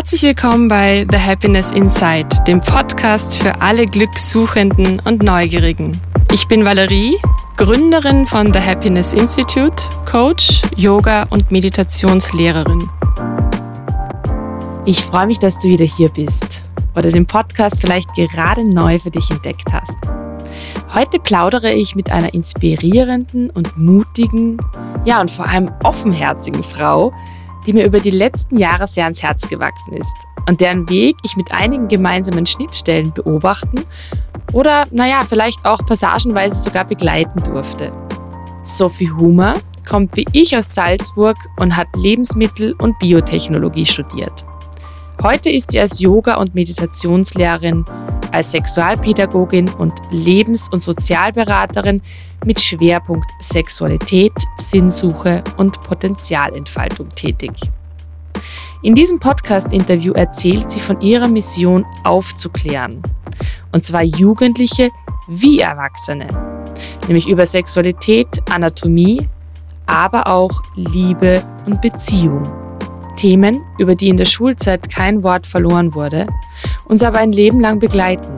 Herzlich willkommen bei The Happiness Inside, dem Podcast für alle Glückssuchenden und Neugierigen. Ich bin Valerie, Gründerin von The Happiness Institute, Coach, Yoga und Meditationslehrerin. Ich freue mich, dass du wieder hier bist oder den Podcast vielleicht gerade neu für dich entdeckt hast. Heute plaudere ich mit einer inspirierenden und mutigen, ja und vor allem offenherzigen Frau, die mir über die letzten Jahre sehr ans Herz gewachsen ist und deren Weg ich mit einigen gemeinsamen Schnittstellen beobachten oder, naja, vielleicht auch passagenweise sogar begleiten durfte. Sophie Humer kommt wie ich aus Salzburg und hat Lebensmittel- und Biotechnologie studiert. Heute ist sie als Yoga- und Meditationslehrerin, als Sexualpädagogin und Lebens- und Sozialberaterin mit Schwerpunkt Sexualität, Sinnsuche und Potenzialentfaltung tätig. In diesem Podcast-Interview erzählt sie von ihrer Mission aufzuklären. Und zwar Jugendliche wie Erwachsene. Nämlich über Sexualität, Anatomie, aber auch Liebe und Beziehung. Themen, über die in der Schulzeit kein Wort verloren wurde, uns aber ein Leben lang begleiten.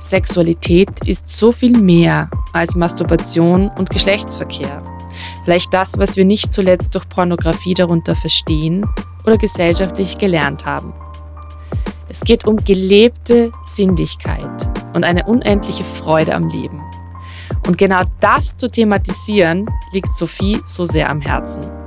Sexualität ist so viel mehr als Masturbation und Geschlechtsverkehr. Vielleicht das, was wir nicht zuletzt durch Pornografie darunter verstehen oder gesellschaftlich gelernt haben. Es geht um gelebte Sinnlichkeit und eine unendliche Freude am Leben. Und genau das zu thematisieren, liegt Sophie so sehr am Herzen.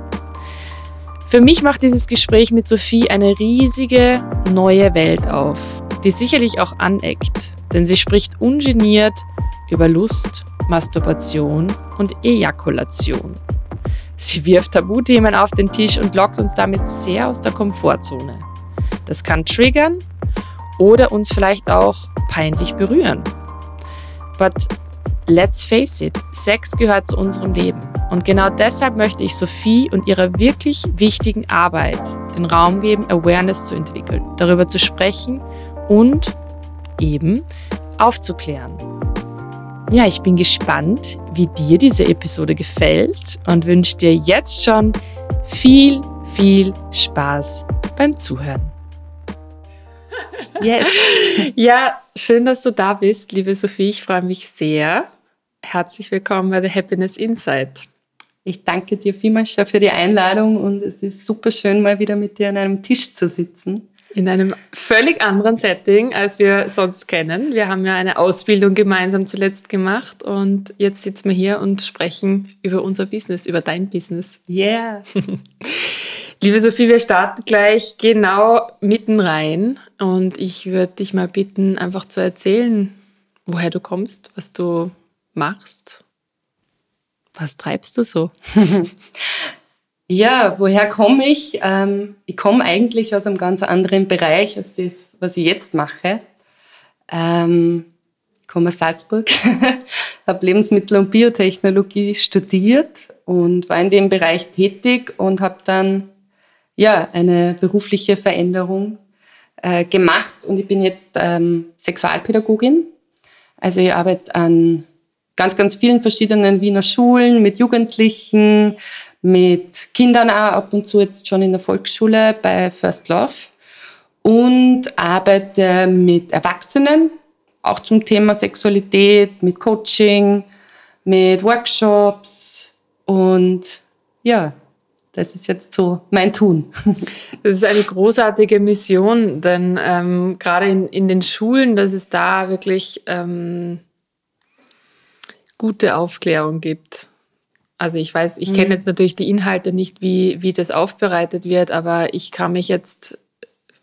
Für mich macht dieses Gespräch mit Sophie eine riesige neue Welt auf, die sicherlich auch aneckt, denn sie spricht ungeniert über Lust, Masturbation und Ejakulation. Sie wirft Tabuthemen auf den Tisch und lockt uns damit sehr aus der Komfortzone. Das kann triggern oder uns vielleicht auch peinlich berühren. But let's face it, Sex gehört zu unserem Leben. Und genau deshalb möchte ich Sophie und ihrer wirklich wichtigen Arbeit den Raum geben, Awareness zu entwickeln, darüber zu sprechen und eben aufzuklären. Ja, ich bin gespannt, wie dir diese Episode gefällt und wünsche dir jetzt schon viel, viel Spaß beim Zuhören. Yes. Ja, schön, dass du da bist, liebe Sophie. Ich freue mich sehr. Herzlich willkommen bei The Happiness Insight. Ich danke dir vielmals schon für die Einladung und es ist super schön, mal wieder mit dir an einem Tisch zu sitzen. In einem völlig anderen Setting, als wir sonst kennen. Wir haben ja eine Ausbildung gemeinsam zuletzt gemacht und jetzt sitzen wir hier und sprechen über unser Business, über dein Business. Yeah. Liebe Sophie, wir starten gleich genau mitten rein und ich würde dich mal bitten, einfach zu erzählen, woher du kommst, was du machst. Was treibst du so? Ja, woher komme ich? Ähm, ich komme eigentlich aus einem ganz anderen Bereich als das, was ich jetzt mache. Ähm, ich komme aus Salzburg, habe Lebensmittel- und Biotechnologie studiert und war in dem Bereich tätig und habe dann ja, eine berufliche Veränderung äh, gemacht und ich bin jetzt ähm, Sexualpädagogin. Also ich arbeite an ganz, ganz vielen verschiedenen Wiener Schulen mit Jugendlichen, mit Kindern auch ab und zu jetzt schon in der Volksschule bei First Love und arbeite mit Erwachsenen, auch zum Thema Sexualität, mit Coaching, mit Workshops und ja, das ist jetzt so mein Tun. Das ist eine großartige Mission, denn ähm, gerade in, in den Schulen, dass es da wirklich ähm, gute Aufklärung gibt. Also ich weiß, ich kenne mhm. jetzt natürlich die Inhalte nicht, wie, wie das aufbereitet wird, aber ich kann mich jetzt,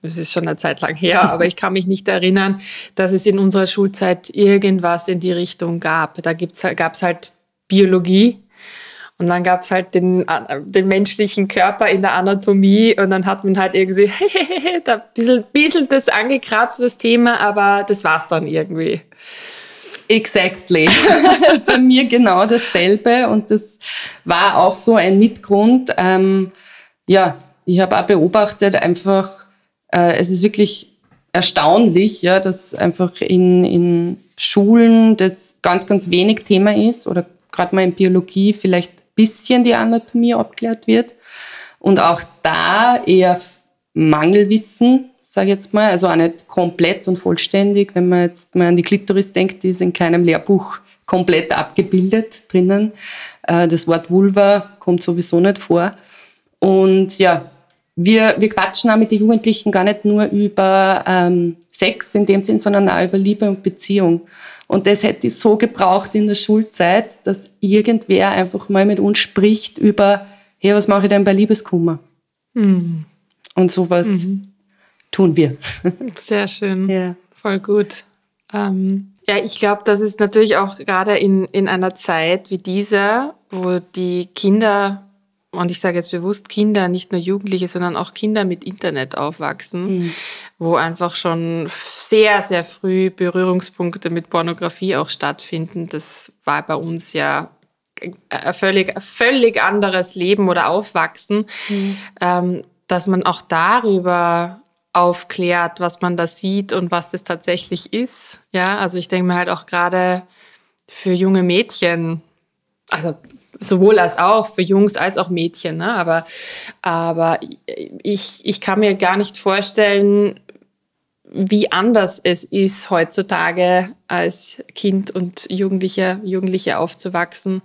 es ist schon eine Zeit lang her, aber ich kann mich nicht erinnern, dass es in unserer Schulzeit irgendwas in die Richtung gab. Da gab es halt Biologie und dann gab es halt den, den menschlichen Körper in der Anatomie und dann hat man halt irgendwie da ein bisschen, bisschen das angekratzt, das Thema, aber das war es dann irgendwie. Exactly. Bei mir genau dasselbe und das war auch so ein Mitgrund. Ähm, ja, ich habe auch beobachtet, einfach, äh, es ist wirklich erstaunlich, ja, dass einfach in, in Schulen das ganz, ganz wenig Thema ist oder gerade mal in Biologie vielleicht ein bisschen die Anatomie abgeklärt wird und auch da eher Mangelwissen, sage ich jetzt mal, also auch nicht komplett und vollständig. Wenn man jetzt mal an die Klitoris denkt, die ist in keinem Lehrbuch komplett abgebildet drinnen. Äh, das Wort Vulva kommt sowieso nicht vor. Und ja, wir, wir quatschen auch mit den Jugendlichen gar nicht nur über ähm, Sex in dem Sinn, sondern auch über Liebe und Beziehung. Und das hätte ich so gebraucht in der Schulzeit, dass irgendwer einfach mal mit uns spricht über, hey, was mache ich denn bei Liebeskummer? Mhm. Und sowas mhm. Tun wir. Sehr schön. Ja. Voll gut. Ähm, ja, ich glaube, das ist natürlich auch gerade in, in einer Zeit wie dieser, wo die Kinder und ich sage jetzt bewusst Kinder, nicht nur Jugendliche, sondern auch Kinder mit Internet aufwachsen, mhm. wo einfach schon sehr, sehr früh Berührungspunkte mit Pornografie auch stattfinden. Das war bei uns ja ein völlig, völlig anderes Leben oder Aufwachsen, mhm. ähm, dass man auch darüber aufklärt, was man da sieht und was das tatsächlich ist. Ja, also ich denke mir halt auch gerade für junge Mädchen, also sowohl als auch für Jungs als auch Mädchen. Ne? Aber, aber ich, ich kann mir gar nicht vorstellen, wie anders es ist, heutzutage als Kind und Jugendliche, Jugendliche aufzuwachsen,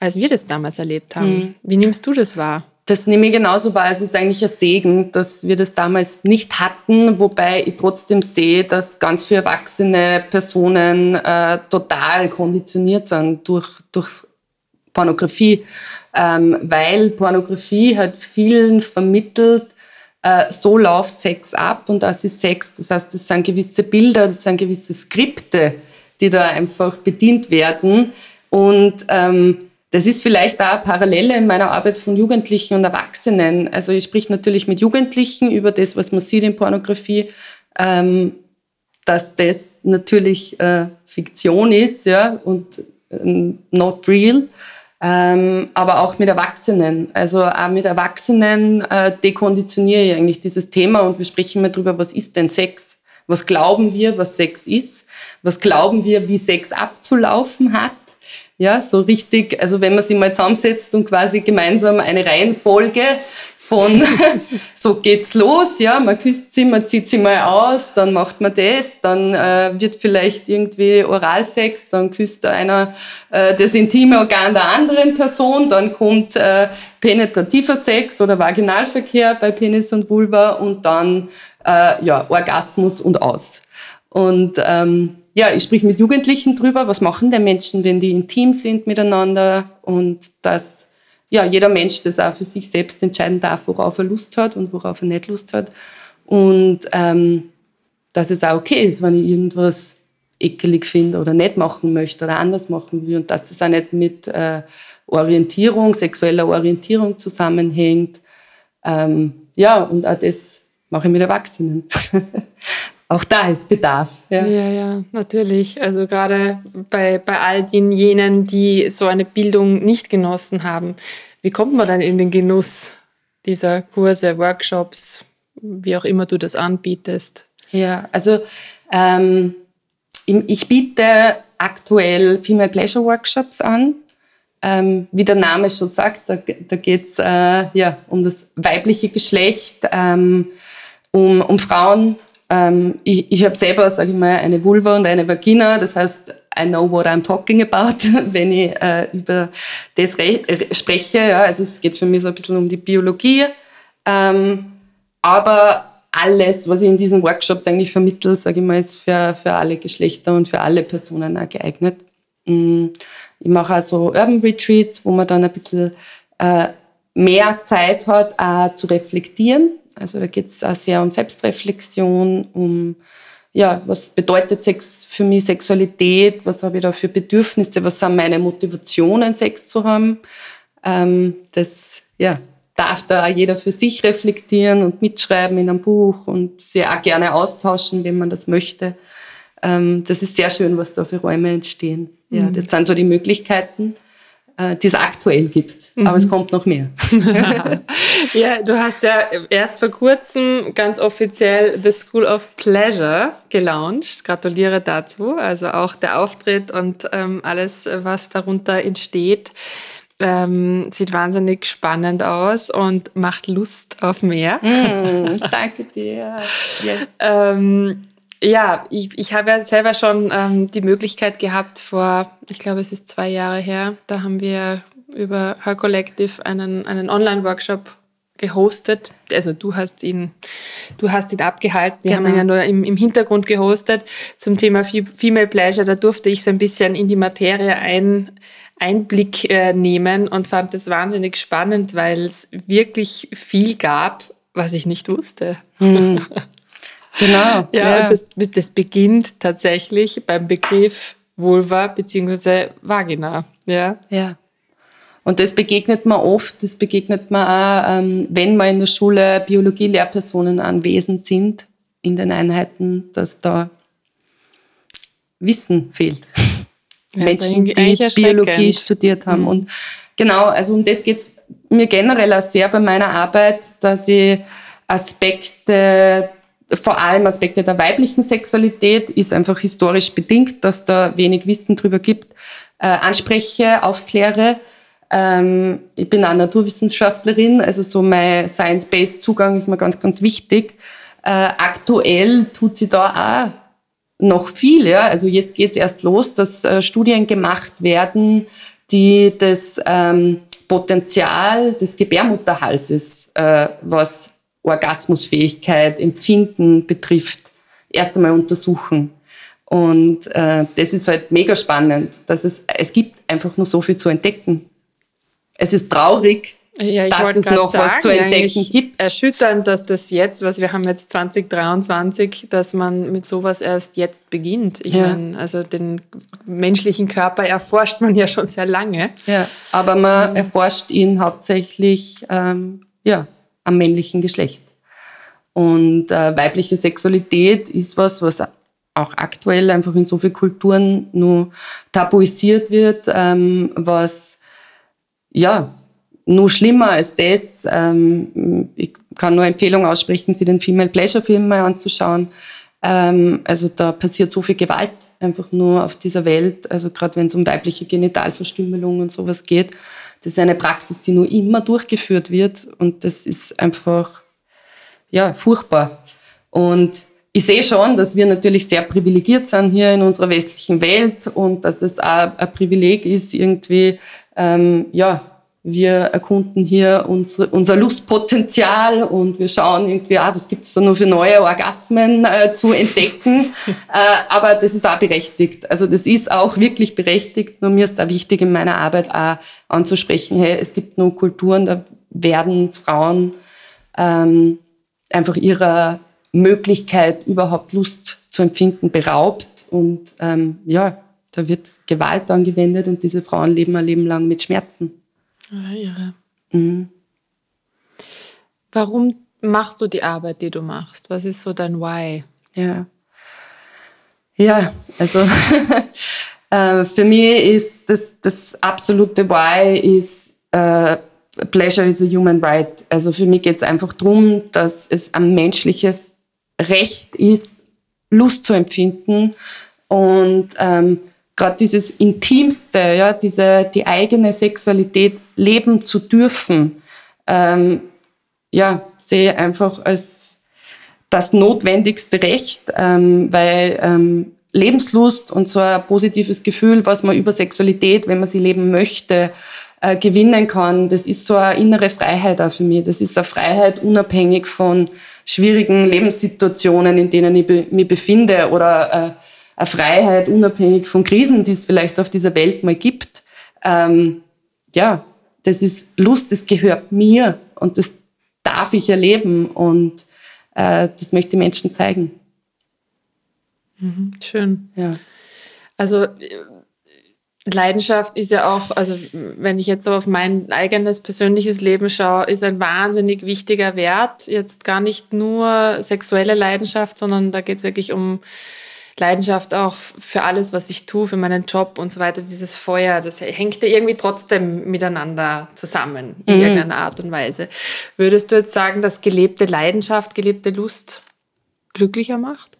als wir das damals erlebt haben. Mhm. Wie nimmst du das wahr? Das nehme ich genauso wahr. Es ist eigentlich ein Segen, dass wir das damals nicht hatten, wobei ich trotzdem sehe, dass ganz viele erwachsene Personen äh, total konditioniert sind durch, durch Pornografie, ähm, weil Pornografie hat vielen vermittelt, äh, so läuft Sex ab und das ist Sex. Das heißt, das sind gewisse Bilder, das sind gewisse Skripte, die da einfach bedient werden. Und ähm, das ist vielleicht eine Parallele in meiner Arbeit von Jugendlichen und Erwachsenen. Also ich sprich natürlich mit Jugendlichen über das, was man sieht in Pornografie, ähm, dass das natürlich äh, Fiktion ist ja, und äh, not real ähm, aber auch mit Erwachsenen. Also auch mit Erwachsenen äh, dekonditioniere ich eigentlich dieses Thema und wir sprechen mal drüber, was ist denn Sex? Was glauben wir, was Sex ist? Was glauben wir, wie Sex abzulaufen hat? Ja, so richtig, also wenn man sich mal zusammensetzt und quasi gemeinsam eine Reihenfolge von so geht's los, ja, man küsst sie, man zieht sie mal aus, dann macht man das, dann äh, wird vielleicht irgendwie Oralsex, dann küsst einer äh, das intime Organ der anderen Person, dann kommt äh, penetrativer Sex oder Vaginalverkehr bei Penis und Vulva und dann äh, ja, Orgasmus und aus. Und ähm, ja, ich sprich mit Jugendlichen drüber, was machen denn Menschen, wenn die intim sind miteinander und das ja, jeder Mensch das auch für sich selbst entscheiden darf, worauf er Lust hat und worauf er nicht Lust hat. Und ähm, dass es auch okay ist, wenn ich irgendwas ekelig finde oder nicht machen möchte oder anders machen will und dass das auch nicht mit äh, Orientierung, sexueller Orientierung zusammenhängt. Ähm, ja, und auch das mache ich mit Erwachsenen. auch da ist Bedarf. Ja, ja, ja natürlich. Also gerade bei, bei all den jenen, die so eine Bildung nicht genossen haben. Wie kommt man dann in den Genuss dieser Kurse, Workshops, wie auch immer du das anbietest? Ja, also ähm, ich biete aktuell Female Pleasure Workshops an. Ähm, wie der Name schon sagt, da, da geht es äh, ja, um das weibliche Geschlecht, ähm, um, um Frauen, ähm, ich ich habe selber, sage ich mal, eine Vulva und eine Vagina. Das heißt, I know what I'm talking about, wenn ich äh, über das äh, spreche. Ja. Also es geht für mich so ein bisschen um die Biologie. Ähm, aber alles, was ich in diesen Workshops eigentlich vermittle, sage ich mal, ist für, für alle Geschlechter und für alle Personen auch geeignet. Mm, ich mache also Urban Retreats, wo man dann ein bisschen äh, mehr Zeit hat, auch zu reflektieren also da geht es auch sehr um Selbstreflexion, um ja, was bedeutet Sex für mich, Sexualität, was habe ich da für Bedürfnisse, was sind meine Motivationen, Sex zu haben. Ähm, das ja, darf da auch jeder für sich reflektieren und mitschreiben in einem Buch und sich auch gerne austauschen, wenn man das möchte. Ähm, das ist sehr schön, was da für Räume entstehen. Ja, mhm. das sind so die Möglichkeiten. Äh, die es aktuell gibt. Mhm. Aber es kommt noch mehr. ja, du hast ja erst vor kurzem ganz offiziell The School of Pleasure gelauncht. Gratuliere dazu. Also auch der Auftritt und ähm, alles, was darunter entsteht. ähm, sieht wahnsinnig spannend aus und macht Lust auf mehr. Mm, danke dir. Yes. ähm, ja, ich, ich habe ja selber schon ähm, die Möglichkeit gehabt, vor, ich glaube, es ist zwei Jahre her, da haben wir über Her Collective einen, einen Online-Workshop gehostet. Also du hast ihn, du hast ihn abgehalten. Wir genau. haben ihn ja nur im, im Hintergrund gehostet zum Thema Female Pleasure. Da durfte ich so ein bisschen in die Materie ein, Einblick äh, nehmen und fand das wahnsinnig spannend, weil es wirklich viel gab, was ich nicht wusste. Mhm. Genau. ja, ja. Das, das beginnt tatsächlich beim Begriff Vulva bzw. Vagina. Ja. Ja. Und das begegnet man oft, das begegnet man auch, ähm, wenn man in der Schule Biologie-Lehrpersonen anwesend sind, in den Einheiten, dass da Wissen fehlt. Ja, Menschen, die Biologie studiert haben. Mhm. Und genau, also um das geht es mir generell auch sehr bei meiner Arbeit, dass ich Aspekte vor allem Aspekte der weiblichen Sexualität ist einfach historisch bedingt, dass da wenig Wissen drüber gibt, äh, anspreche, aufkläre. Ähm, ich bin auch Naturwissenschaftlerin, also so mein Science-Based Zugang ist mir ganz, ganz wichtig. Äh, aktuell tut sie da auch noch viel. Ja? Also jetzt geht es erst los, dass äh, Studien gemacht werden, die das ähm, Potenzial des Gebärmutterhalses, äh, was Orgasmusfähigkeit, Empfinden betrifft, erst einmal untersuchen. Und äh, das ist halt mega spannend, dass es, es gibt einfach nur so viel zu entdecken. Es ist traurig, ja, dass es noch sagen, was zu entdecken gibt. Erschütternd, dass das jetzt, was wir haben jetzt 2023, dass man mit sowas erst jetzt beginnt. Ich ja. meine, also den menschlichen Körper erforscht man ja schon sehr lange. Ja, aber man ähm. erforscht ihn hauptsächlich ähm, ja, am männlichen Geschlecht. Und äh, weibliche Sexualität ist was, was auch aktuell einfach in so vielen Kulturen nur tabuisiert wird, ähm, was ja nur schlimmer als das. Ähm, ich kann nur Empfehlung aussprechen, sich den Female Pleasure Film mal anzuschauen. Ähm, also da passiert so viel Gewalt einfach nur auf dieser Welt. Also gerade wenn es um weibliche Genitalverstümmelung und sowas geht. Das ist eine Praxis, die nur immer durchgeführt wird und das ist einfach ja, furchtbar. Und ich sehe schon, dass wir natürlich sehr privilegiert sind hier in unserer westlichen Welt und dass das auch ein Privileg ist, irgendwie, ähm, ja, wir erkunden hier unsere, unser Lustpotenzial und wir schauen irgendwie, ah, was gibt es da nur für neue Orgasmen äh, zu entdecken. äh, aber das ist auch berechtigt. Also das ist auch wirklich berechtigt. Nur mir ist da wichtig in meiner Arbeit auch anzusprechen, hey, es gibt nur Kulturen, da werden Frauen ähm, einfach ihrer Möglichkeit, überhaupt Lust zu empfinden, beraubt. Und ähm, ja, da wird Gewalt angewendet und diese Frauen leben ein Leben lang mit Schmerzen. Ja, irre. Mhm. Warum machst du die Arbeit, die du machst? Was ist so dein Why? Ja. Ja, also äh, für mich ist das, das absolute Why ist äh, Pleasure is a human right. Also für mich geht es einfach darum, dass es ein menschliches Recht ist, Lust zu empfinden und ähm, gerade dieses Intimste, ja, diese, die eigene Sexualität leben zu dürfen, ähm, ja, sehe einfach als das notwendigste Recht, ähm, weil ähm, Lebenslust und so ein positives Gefühl, was man über Sexualität, wenn man sie leben möchte, äh, gewinnen kann, das ist so eine innere Freiheit auch für mich. Das ist eine Freiheit unabhängig von schwierigen Lebenssituationen, in denen ich be mich befinde oder äh, eine Freiheit unabhängig von Krisen, die es vielleicht auf dieser Welt mal gibt. Ähm, ja, das ist Lust, das gehört mir und das darf ich erleben und äh, das möchte ich Menschen zeigen. Mhm, schön. Ja. Also Leidenschaft ist ja auch, also wenn ich jetzt so auf mein eigenes persönliches Leben schaue, ist ein wahnsinnig wichtiger Wert. Jetzt gar nicht nur sexuelle Leidenschaft, sondern da geht es wirklich um Leidenschaft auch für alles, was ich tue, für meinen Job und so weiter, dieses Feuer, das hängt ja irgendwie trotzdem miteinander zusammen in mhm. irgendeiner Art und Weise. Würdest du jetzt sagen, dass gelebte Leidenschaft, gelebte Lust glücklicher macht?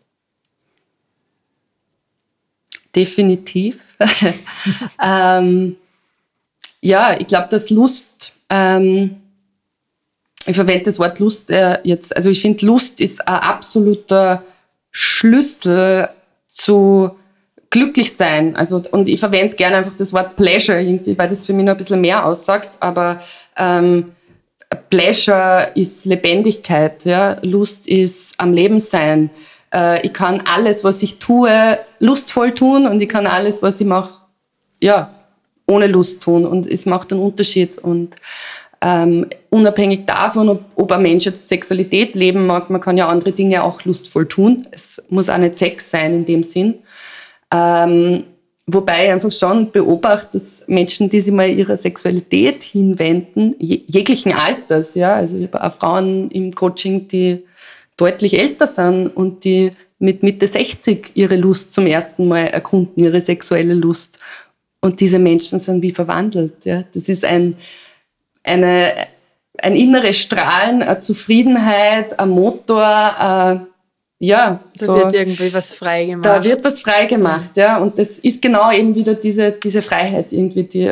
Definitiv. ähm, ja, ich glaube, dass Lust, ähm, ich verwende das Wort Lust äh, jetzt, also ich finde, Lust ist ein absoluter Schlüssel zu glücklich sein. Also, und ich verwende gerne einfach das Wort Pleasure irgendwie, weil das für mich noch ein bisschen mehr aussagt. Aber ähm, Pleasure ist Lebendigkeit, ja? Lust ist am Leben sein. Äh, ich kann alles, was ich tue, lustvoll tun und ich kann alles, was ich mache, ja, ohne Lust tun. Und es macht einen Unterschied. Und ähm, unabhängig davon, ob, ob ein Mensch jetzt Sexualität leben mag, man kann ja andere Dinge auch lustvoll tun. Es muss auch nicht Sex sein in dem Sinn. Ähm, wobei ich einfach schon beobachte, dass Menschen, die sich mal ihrer Sexualität hinwenden, jeglichen Alters, ja, also ich habe auch Frauen im Coaching, die deutlich älter sind und die mit Mitte 60 ihre Lust zum ersten Mal erkunden, ihre sexuelle Lust. Und diese Menschen sind wie verwandelt. Ja. Das ist ein, eine, ein inneres Strahlen, eine Zufriedenheit, ein Motor, äh, ja. Da so, wird irgendwie was frei gemacht. Da wird was frei gemacht, ja. Und das ist genau eben wieder diese, diese Freiheit irgendwie, die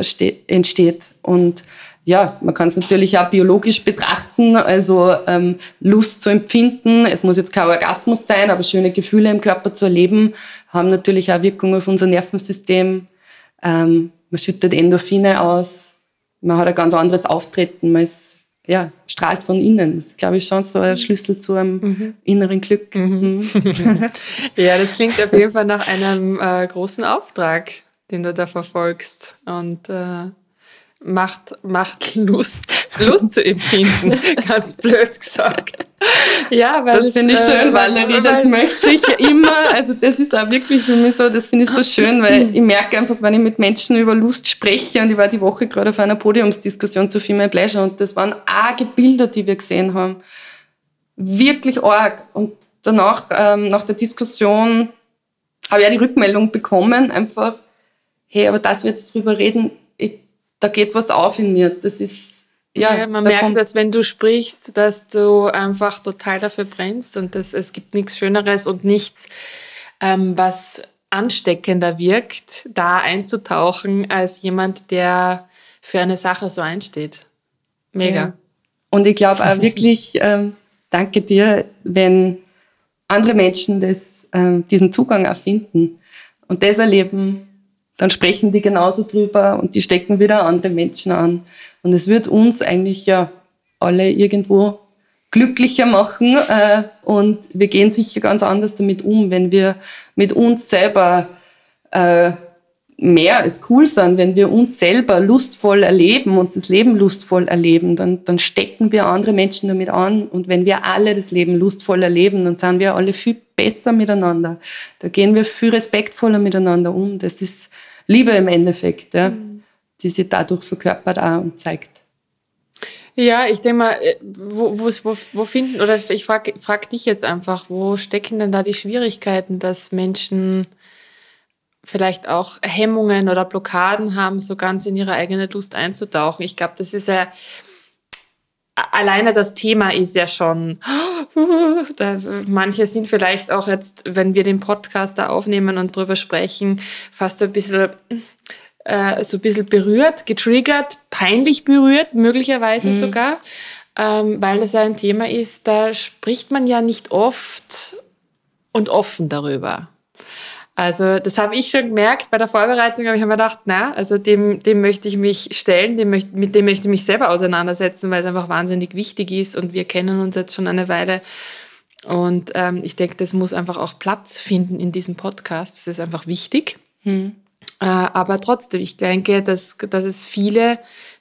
entsteht. Und ja, man kann es natürlich auch biologisch betrachten, also ähm, Lust zu empfinden. Es muss jetzt kein Orgasmus sein, aber schöne Gefühle im Körper zu erleben, haben natürlich auch Wirkung auf unser Nervensystem. Ähm, man schüttet Endorphine aus, man hat ein ganz anderes Auftreten, man ist ja, strahlt von innen. Das ist, glaube ich, schon so ein Schlüssel zu einem mhm. inneren Glück. Mhm. Mhm. ja, das klingt auf jeden Fall nach einem äh, großen Auftrag, den du da verfolgst. Und äh, macht, macht Lust, Lust zu empfinden, ganz blöd gesagt. Ja, weil das finde ich schön, äh, Valerie, das möchte ich immer. Also das ist auch wirklich für mich so, das finde ich so schön, weil ich merke einfach, wenn ich mit Menschen über Lust spreche und ich war die Woche gerade auf einer Podiumsdiskussion zu Female Pleasure und das waren arge Bilder, die wir gesehen haben. Wirklich arg. Und danach, ähm, nach der Diskussion, habe ich auch die Rückmeldung bekommen, einfach, hey, aber dass wir jetzt drüber reden, da geht was auf in mir. Das ist ja, ja, man da merkt, dass wenn du sprichst, dass du einfach total dafür brennst und dass es gibt nichts Schöneres und nichts, ähm, was ansteckender wirkt, da einzutauchen, als jemand, der für eine Sache so einsteht. Mega. Ja. Und ich glaube auch wirklich, ähm, danke dir, wenn andere Menschen das, ähm, diesen Zugang erfinden und das erleben, dann sprechen die genauso drüber und die stecken wieder andere Menschen an. Und es wird uns eigentlich ja alle irgendwo glücklicher machen äh, und wir gehen sicher ganz anders damit um, wenn wir mit uns selber äh, mehr als cool sind, wenn wir uns selber lustvoll erleben und das Leben lustvoll erleben, dann, dann stecken wir andere Menschen damit an. Und wenn wir alle das Leben lustvoll erleben, dann sind wir alle viel besser miteinander. Da gehen wir viel respektvoller miteinander um. Das ist Liebe im Endeffekt, ja, mhm. die sich dadurch verkörpert auch und zeigt. Ja, ich denke mal, äh, wo, wo, wo, wo finden, oder ich frage frag dich jetzt einfach, wo stecken denn da die Schwierigkeiten, dass Menschen vielleicht auch Hemmungen oder Blockaden haben, so ganz in ihre eigene Lust einzutauchen? Ich glaube, das ist ja, alleine das Thema ist ja schon, manche sind vielleicht auch jetzt, wenn wir den Podcast da aufnehmen und drüber sprechen, fast ein bisschen äh, so ein bisschen berührt, getriggert, peinlich berührt, möglicherweise mhm. sogar, ähm, weil das ja ein Thema ist, da spricht man ja nicht oft und offen darüber. Also das habe ich schon gemerkt bei der Vorbereitung, habe ich mir gedacht, na, also dem, dem möchte ich mich stellen, dem möcht, mit dem möchte ich mich selber auseinandersetzen, weil es einfach wahnsinnig wichtig ist und wir kennen uns jetzt schon eine Weile. Und ähm, ich denke, das muss einfach auch Platz finden in diesem Podcast. Das ist einfach wichtig. Hm. Äh, aber trotzdem, ich denke, dass, dass es viele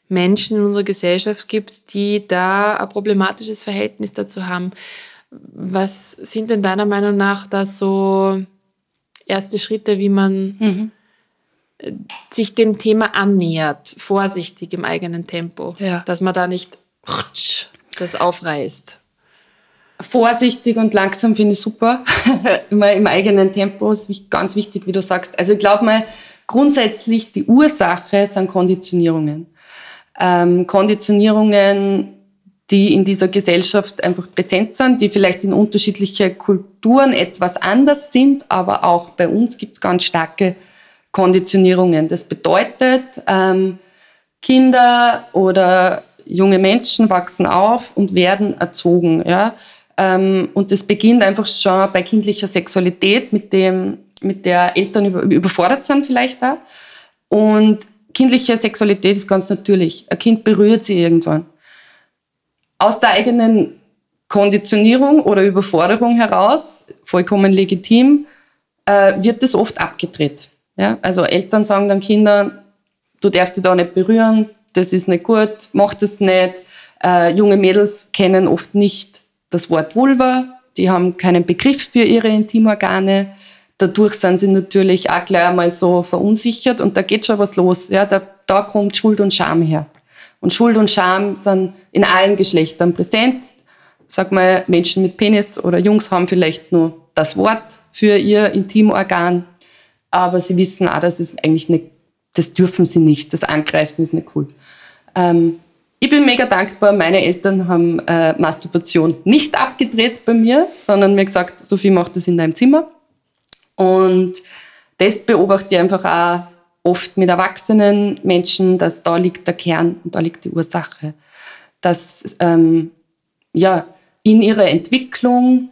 Menschen in unserer Gesellschaft gibt, die da ein problematisches Verhältnis dazu haben. Was sind denn deiner Meinung nach da so erste Schritte, wie man mhm. sich dem Thema annähert, vorsichtig im eigenen Tempo, ja. dass man da nicht das aufreißt? Vorsichtig und langsam finde ich super. Immer im eigenen Tempo ist ganz wichtig, wie du sagst. Also ich glaube mal, grundsätzlich die Ursache sind Konditionierungen. Ähm, Konditionierungen, die in dieser Gesellschaft einfach präsent sind, die vielleicht in unterschiedliche Kulturen etwas anders sind, aber auch bei uns gibt es ganz starke Konditionierungen. Das bedeutet, ähm, Kinder oder junge Menschen wachsen auf und werden erzogen. Ja? Ähm, und das beginnt einfach schon bei kindlicher Sexualität, mit, dem, mit der Eltern über, überfordert sind vielleicht da. Und kindliche Sexualität ist ganz natürlich. Ein Kind berührt sie irgendwann. Aus der eigenen Konditionierung oder Überforderung heraus, vollkommen legitim, äh, wird das oft abgedreht. Ja? Also Eltern sagen dann Kindern, du darfst sie da nicht berühren, das ist nicht gut, mach das nicht. Äh, junge Mädels kennen oft nicht das Wort Vulva, die haben keinen Begriff für ihre Intimorgane. Dadurch sind sie natürlich auch gleich einmal so verunsichert und da geht schon was los. Ja, da, da kommt Schuld und Scham her. Und Schuld und Scham sind in allen Geschlechtern präsent. Sag mal, Menschen mit Penis oder Jungs haben vielleicht nur das Wort für ihr Intimorgan, aber sie wissen auch, dass es eigentlich nicht, das dürfen sie nicht, das Angreifen ist nicht cool. Ähm, ich bin mega dankbar, meine Eltern haben äh, Masturbation nicht abgedreht bei mir, sondern mir gesagt, Sophie, mach das in deinem Zimmer. Und das beobachte ich einfach auch oft mit erwachsenen Menschen, dass da liegt der Kern und da liegt die Ursache. Dass ähm, ja, in ihrer Entwicklung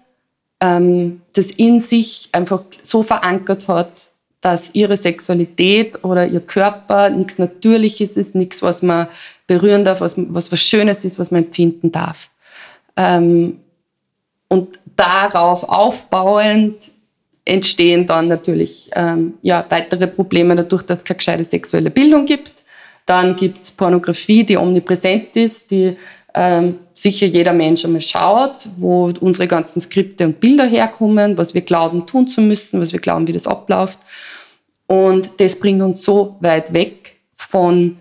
ähm, das in sich einfach so verankert hat, dass ihre Sexualität oder ihr Körper nichts Natürliches ist, nichts, was man berühren darf, was, was was Schönes ist, was man empfinden darf. Ähm, und darauf aufbauend entstehen dann natürlich ähm, ja, weitere Probleme dadurch, dass es keine gescheite sexuelle Bildung gibt. Dann gibt es Pornografie, die omnipräsent ist, die ähm, sicher jeder Mensch einmal schaut, wo unsere ganzen Skripte und Bilder herkommen, was wir glauben tun zu müssen, was wir glauben, wie das abläuft. Und das bringt uns so weit weg von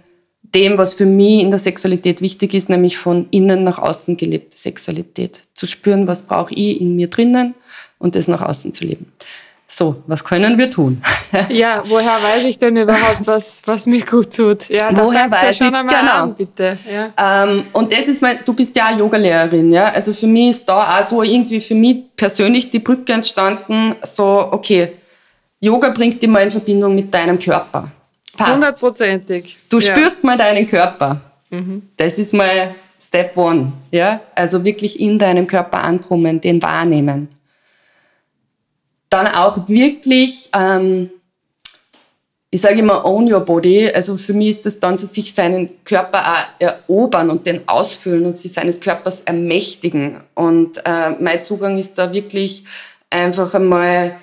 dem, was für mich in der Sexualität wichtig ist, nämlich von innen nach außen gelebte Sexualität. Zu spüren, was brauche ich in mir drinnen und das nach außen zu leben. So, was können wir tun? ja, woher weiß ich denn überhaupt, was, was mir gut tut? Ja, woher weiß schon ich, einmal genau. an, bitte. Ja. Ähm, und das ist mein, du bist ja Yogalehrerin, ja. Also für mich ist da auch so irgendwie für mich persönlich die Brücke entstanden, so, okay, Yoga bringt dich mal in Verbindung mit deinem Körper. Hundertprozentig. Du ja. spürst mal deinen Körper. Mhm. Das ist mal Step One. Ja? Also wirklich in deinem Körper ankommen, den wahrnehmen. Dann auch wirklich, ähm, ich sage immer, own your body. Also für mich ist das dann so, sich seinen Körper auch erobern und den ausfüllen und sich seines Körpers ermächtigen. Und äh, mein Zugang ist da wirklich einfach einmal,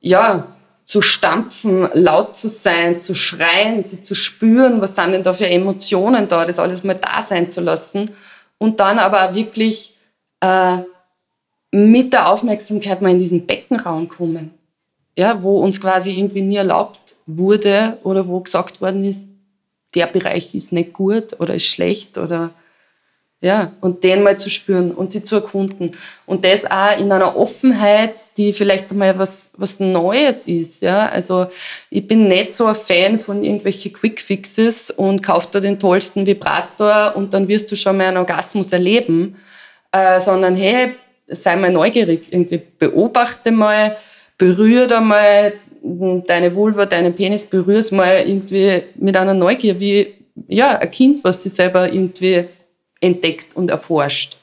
ja, zu stampfen, laut zu sein, zu schreien, sie zu spüren, was sind denn da für Emotionen da, das alles mal da sein zu lassen und dann aber auch wirklich äh, mit der Aufmerksamkeit mal in diesen Beckenraum kommen, ja, wo uns quasi irgendwie nie erlaubt wurde oder wo gesagt worden ist, der Bereich ist nicht gut oder ist schlecht oder ja, und den mal zu spüren und sie zu erkunden. Und das auch in einer Offenheit, die vielleicht einmal was, was Neues ist. Ja? Also ich bin nicht so ein Fan von irgendwelchen Quickfixes und kauf da den tollsten Vibrator und dann wirst du schon mal einen Orgasmus erleben, äh, sondern hey, sei mal neugierig, irgendwie beobachte mal, berühre da mal deine Vulva, deinen Penis, berühr's mal irgendwie mit einer Neugier, wie ja, ein Kind, was sich selber irgendwie entdeckt und erforscht.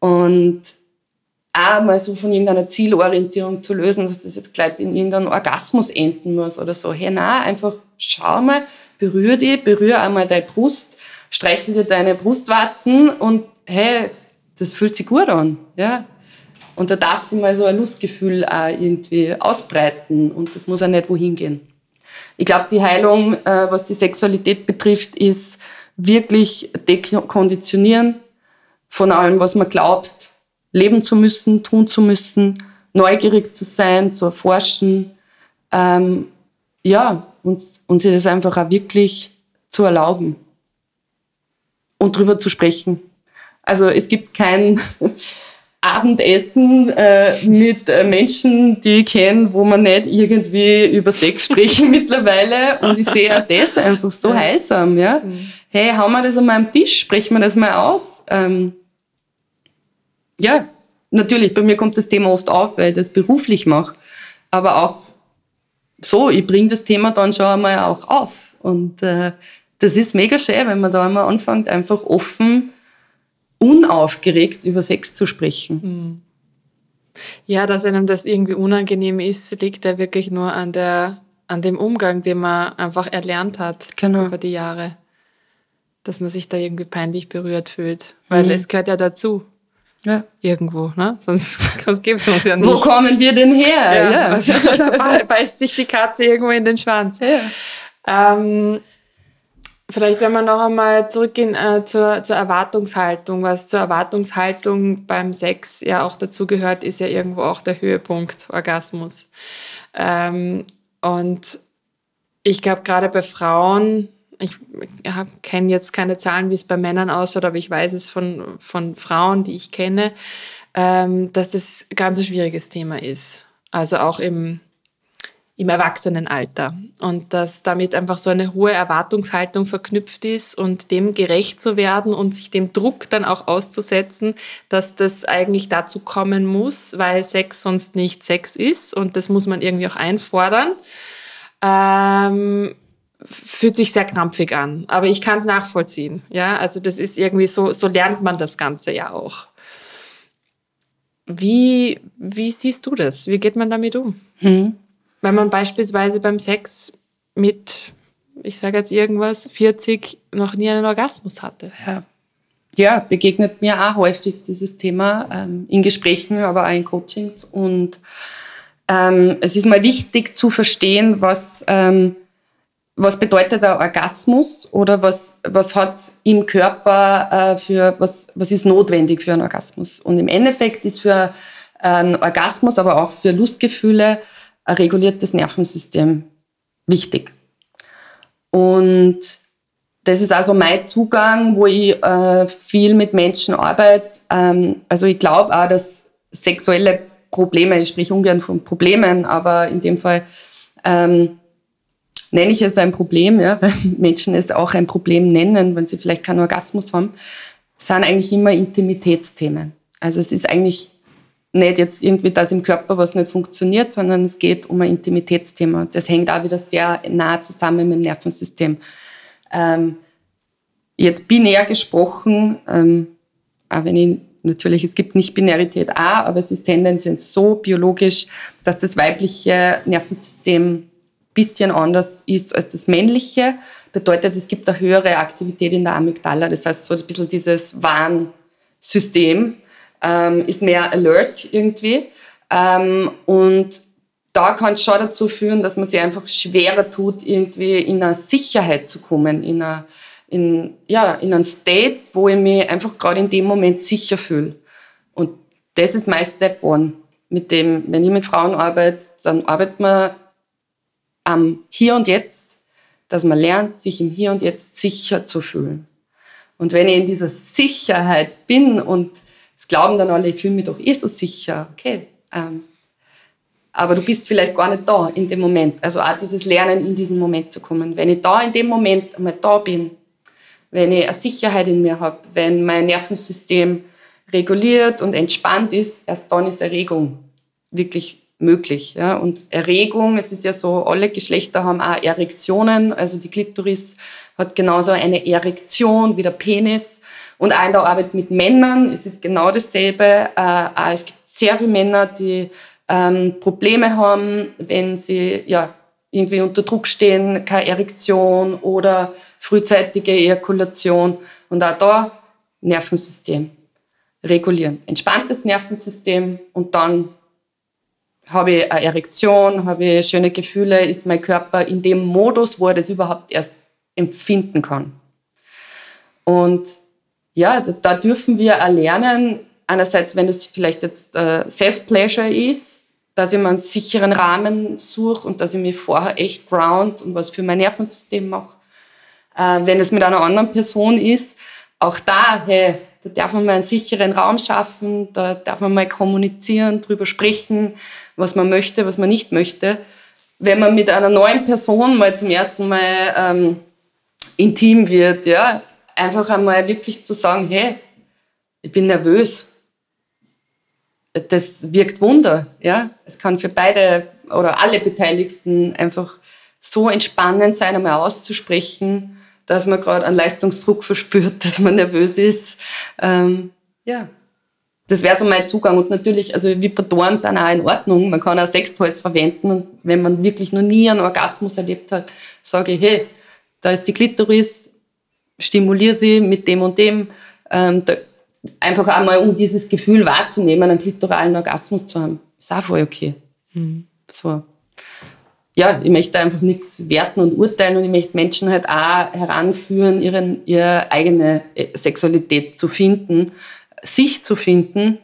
Und auch mal so von irgendeiner Zielorientierung zu lösen, dass das jetzt gleich in irgendeinem Orgasmus enden muss oder so. Hey, na, einfach schau mal, berühre die, berühre einmal deine Brust, streichel dir deine Brustwarzen und hey, das fühlt sich gut an, ja. Und da darf sich mal so ein Lustgefühl auch irgendwie ausbreiten und das muss auch nicht wohin gehen. Ich glaube, die Heilung, äh, was die Sexualität betrifft, ist wirklich dekonditionieren von allem, was man glaubt, leben zu müssen, tun zu müssen, neugierig zu sein, zu erforschen. Ähm, ja, uns, uns das einfach auch wirklich zu erlauben und drüber zu sprechen. Also es gibt kein Abendessen äh, mit äh, Menschen, die ich kenne, wo man nicht irgendwie über Sex sprechen mittlerweile. Und ich sehe auch das einfach so ja. heilsam. Ja? Mhm. Hey, hauen wir das einmal am Tisch, sprechen wir das mal aus. Ähm, ja, natürlich, bei mir kommt das Thema oft auf, weil ich das beruflich mache. Aber auch so, ich bringe das Thema dann schon einmal auch auf. Und äh, das ist mega schön, wenn man da einmal anfängt, einfach offen, unaufgeregt über Sex zu sprechen. Mhm. Ja, dass einem das irgendwie unangenehm ist, liegt ja wirklich nur an, der, an dem Umgang, den man einfach erlernt hat genau. über die Jahre. Dass man sich da irgendwie peinlich berührt fühlt. Weil mhm. es gehört ja dazu. Ja. Irgendwo, ne? Sonst, sonst gibt es uns ja nicht. Wo kommen wir denn her? Ja, ja. Also, da beißt sich die Katze irgendwo in den Schwanz. Ja. Ähm, vielleicht, wenn wir noch einmal zurückgehen äh, zur, zur Erwartungshaltung. Was zur Erwartungshaltung beim Sex ja auch dazu gehört, ist ja irgendwo auch der Höhepunkt Orgasmus. Ähm, und ich glaube, gerade bei Frauen ich kenne jetzt keine Zahlen, wie es bei Männern ausschaut, aber ich weiß es von, von Frauen, die ich kenne, ähm, dass das ganz ein schwieriges Thema ist. Also auch im, im Erwachsenenalter. Und dass damit einfach so eine hohe Erwartungshaltung verknüpft ist und dem gerecht zu werden und sich dem Druck dann auch auszusetzen, dass das eigentlich dazu kommen muss, weil Sex sonst nicht Sex ist und das muss man irgendwie auch einfordern. Ähm, fühlt sich sehr krampfig an, aber ich kann es nachvollziehen. Ja, also das ist irgendwie so, so lernt man das Ganze ja auch. Wie, wie siehst du das? Wie geht man damit um? Hm. Wenn man beispielsweise beim Sex mit, ich sage jetzt irgendwas, 40 noch nie einen Orgasmus hatte. Ja. ja, begegnet mir auch häufig dieses Thema ähm, in Gesprächen, aber auch in Coachings. Und ähm, es ist mal wichtig zu verstehen, was ähm, was bedeutet der Orgasmus oder was, was hat im Körper äh, für, was, was ist notwendig für einen Orgasmus? Und im Endeffekt ist für einen Orgasmus, aber auch für Lustgefühle ein reguliertes Nervensystem wichtig. Und das ist also mein Zugang, wo ich äh, viel mit Menschen arbeite. Ähm, also ich glaube auch, dass sexuelle Probleme, ich spreche ungern von Problemen, aber in dem Fall ähm, nenne ich es ein Problem, ja, weil Menschen es auch ein Problem nennen, wenn sie vielleicht keinen Orgasmus haben, sind eigentlich immer Intimitätsthemen. Also es ist eigentlich nicht jetzt irgendwie das im Körper, was nicht funktioniert, sondern es geht um ein Intimitätsthema. Das hängt auch wieder sehr nah zusammen mit dem Nervensystem. Ähm, jetzt binär gesprochen, ähm, auch wenn ich natürlich, es gibt nicht Binarität A, aber es ist tendenziell so biologisch, dass das weibliche Nervensystem bisschen anders ist als das männliche. Bedeutet, es gibt eine höhere Aktivität in der Amygdala. Das heißt, so ein bisschen dieses Warnsystem ähm, ist mehr alert irgendwie. Ähm, und da kann es schon dazu führen, dass man sich einfach schwerer tut, irgendwie in eine Sicherheit zu kommen, in, eine, in, ja, in einen State, wo ich mich einfach gerade in dem Moment sicher fühle. Und das ist mein Step One. Mit dem, wenn ich mit Frauen arbeite, dann arbeitet man am Hier und Jetzt, dass man lernt, sich im Hier und Jetzt sicher zu fühlen. Und wenn ich in dieser Sicherheit bin und es glauben dann alle, ich fühle mich doch eh so sicher, okay, ähm, aber du bist vielleicht gar nicht da in dem Moment. Also auch dieses Lernen, in diesen Moment zu kommen. Wenn ich da in dem Moment einmal da bin, wenn ich eine Sicherheit in mir habe, wenn mein Nervensystem reguliert und entspannt ist, erst dann ist Erregung wirklich möglich. Ja? Und Erregung, es ist ja so, alle Geschlechter haben auch Erektionen, also die Klitoris hat genauso eine Erektion wie der Penis. Und auch in der Arbeit mit Männern ist es genau dasselbe. Äh, es gibt sehr viele Männer, die ähm, Probleme haben, wenn sie ja, irgendwie unter Druck stehen, keine Erektion oder frühzeitige Ejakulation. Und auch da Nervensystem regulieren. Entspanntes Nervensystem und dann habe ich eine Erektion, habe ich schöne Gefühle, ist mein Körper in dem Modus, wo er das überhaupt erst empfinden kann. Und ja, da, dürfen wir erlernen, einerseits, wenn es vielleicht jetzt äh, Self-Pleasure ist, dass ich mir einen sicheren Rahmen suche und dass ich mich vorher echt ground und was für mein Nervensystem mache. Äh, wenn es mit einer anderen Person ist, auch da, hey, da darf man mal einen sicheren Raum schaffen, da darf man mal kommunizieren, drüber sprechen, was man möchte, was man nicht möchte. Wenn man mit einer neuen Person mal zum ersten Mal ähm, intim wird, ja, einfach einmal wirklich zu sagen, hey, ich bin nervös. Das wirkt Wunder, ja. Es kann für beide oder alle Beteiligten einfach so entspannend sein, einmal auszusprechen, dass man gerade einen Leistungsdruck verspürt, dass man nervös ist. Ähm, ja, das wäre so mein Zugang. Und natürlich, also Vibratoren sind auch in Ordnung. Man kann auch Sextoys verwenden. Und wenn man wirklich noch nie einen Orgasmus erlebt hat, sage ich, hey, da ist die Klitoris, stimuliere sie mit dem und dem. Ähm, da, einfach einmal, um dieses Gefühl wahrzunehmen, einen klitoralen Orgasmus zu haben. Ist auch voll okay. Mhm. So. Ja, ich möchte einfach nichts werten und urteilen und ich möchte Menschen halt auch heranführen, ihren, ihre eigene äh, Sexualität zu finden, sich zu finden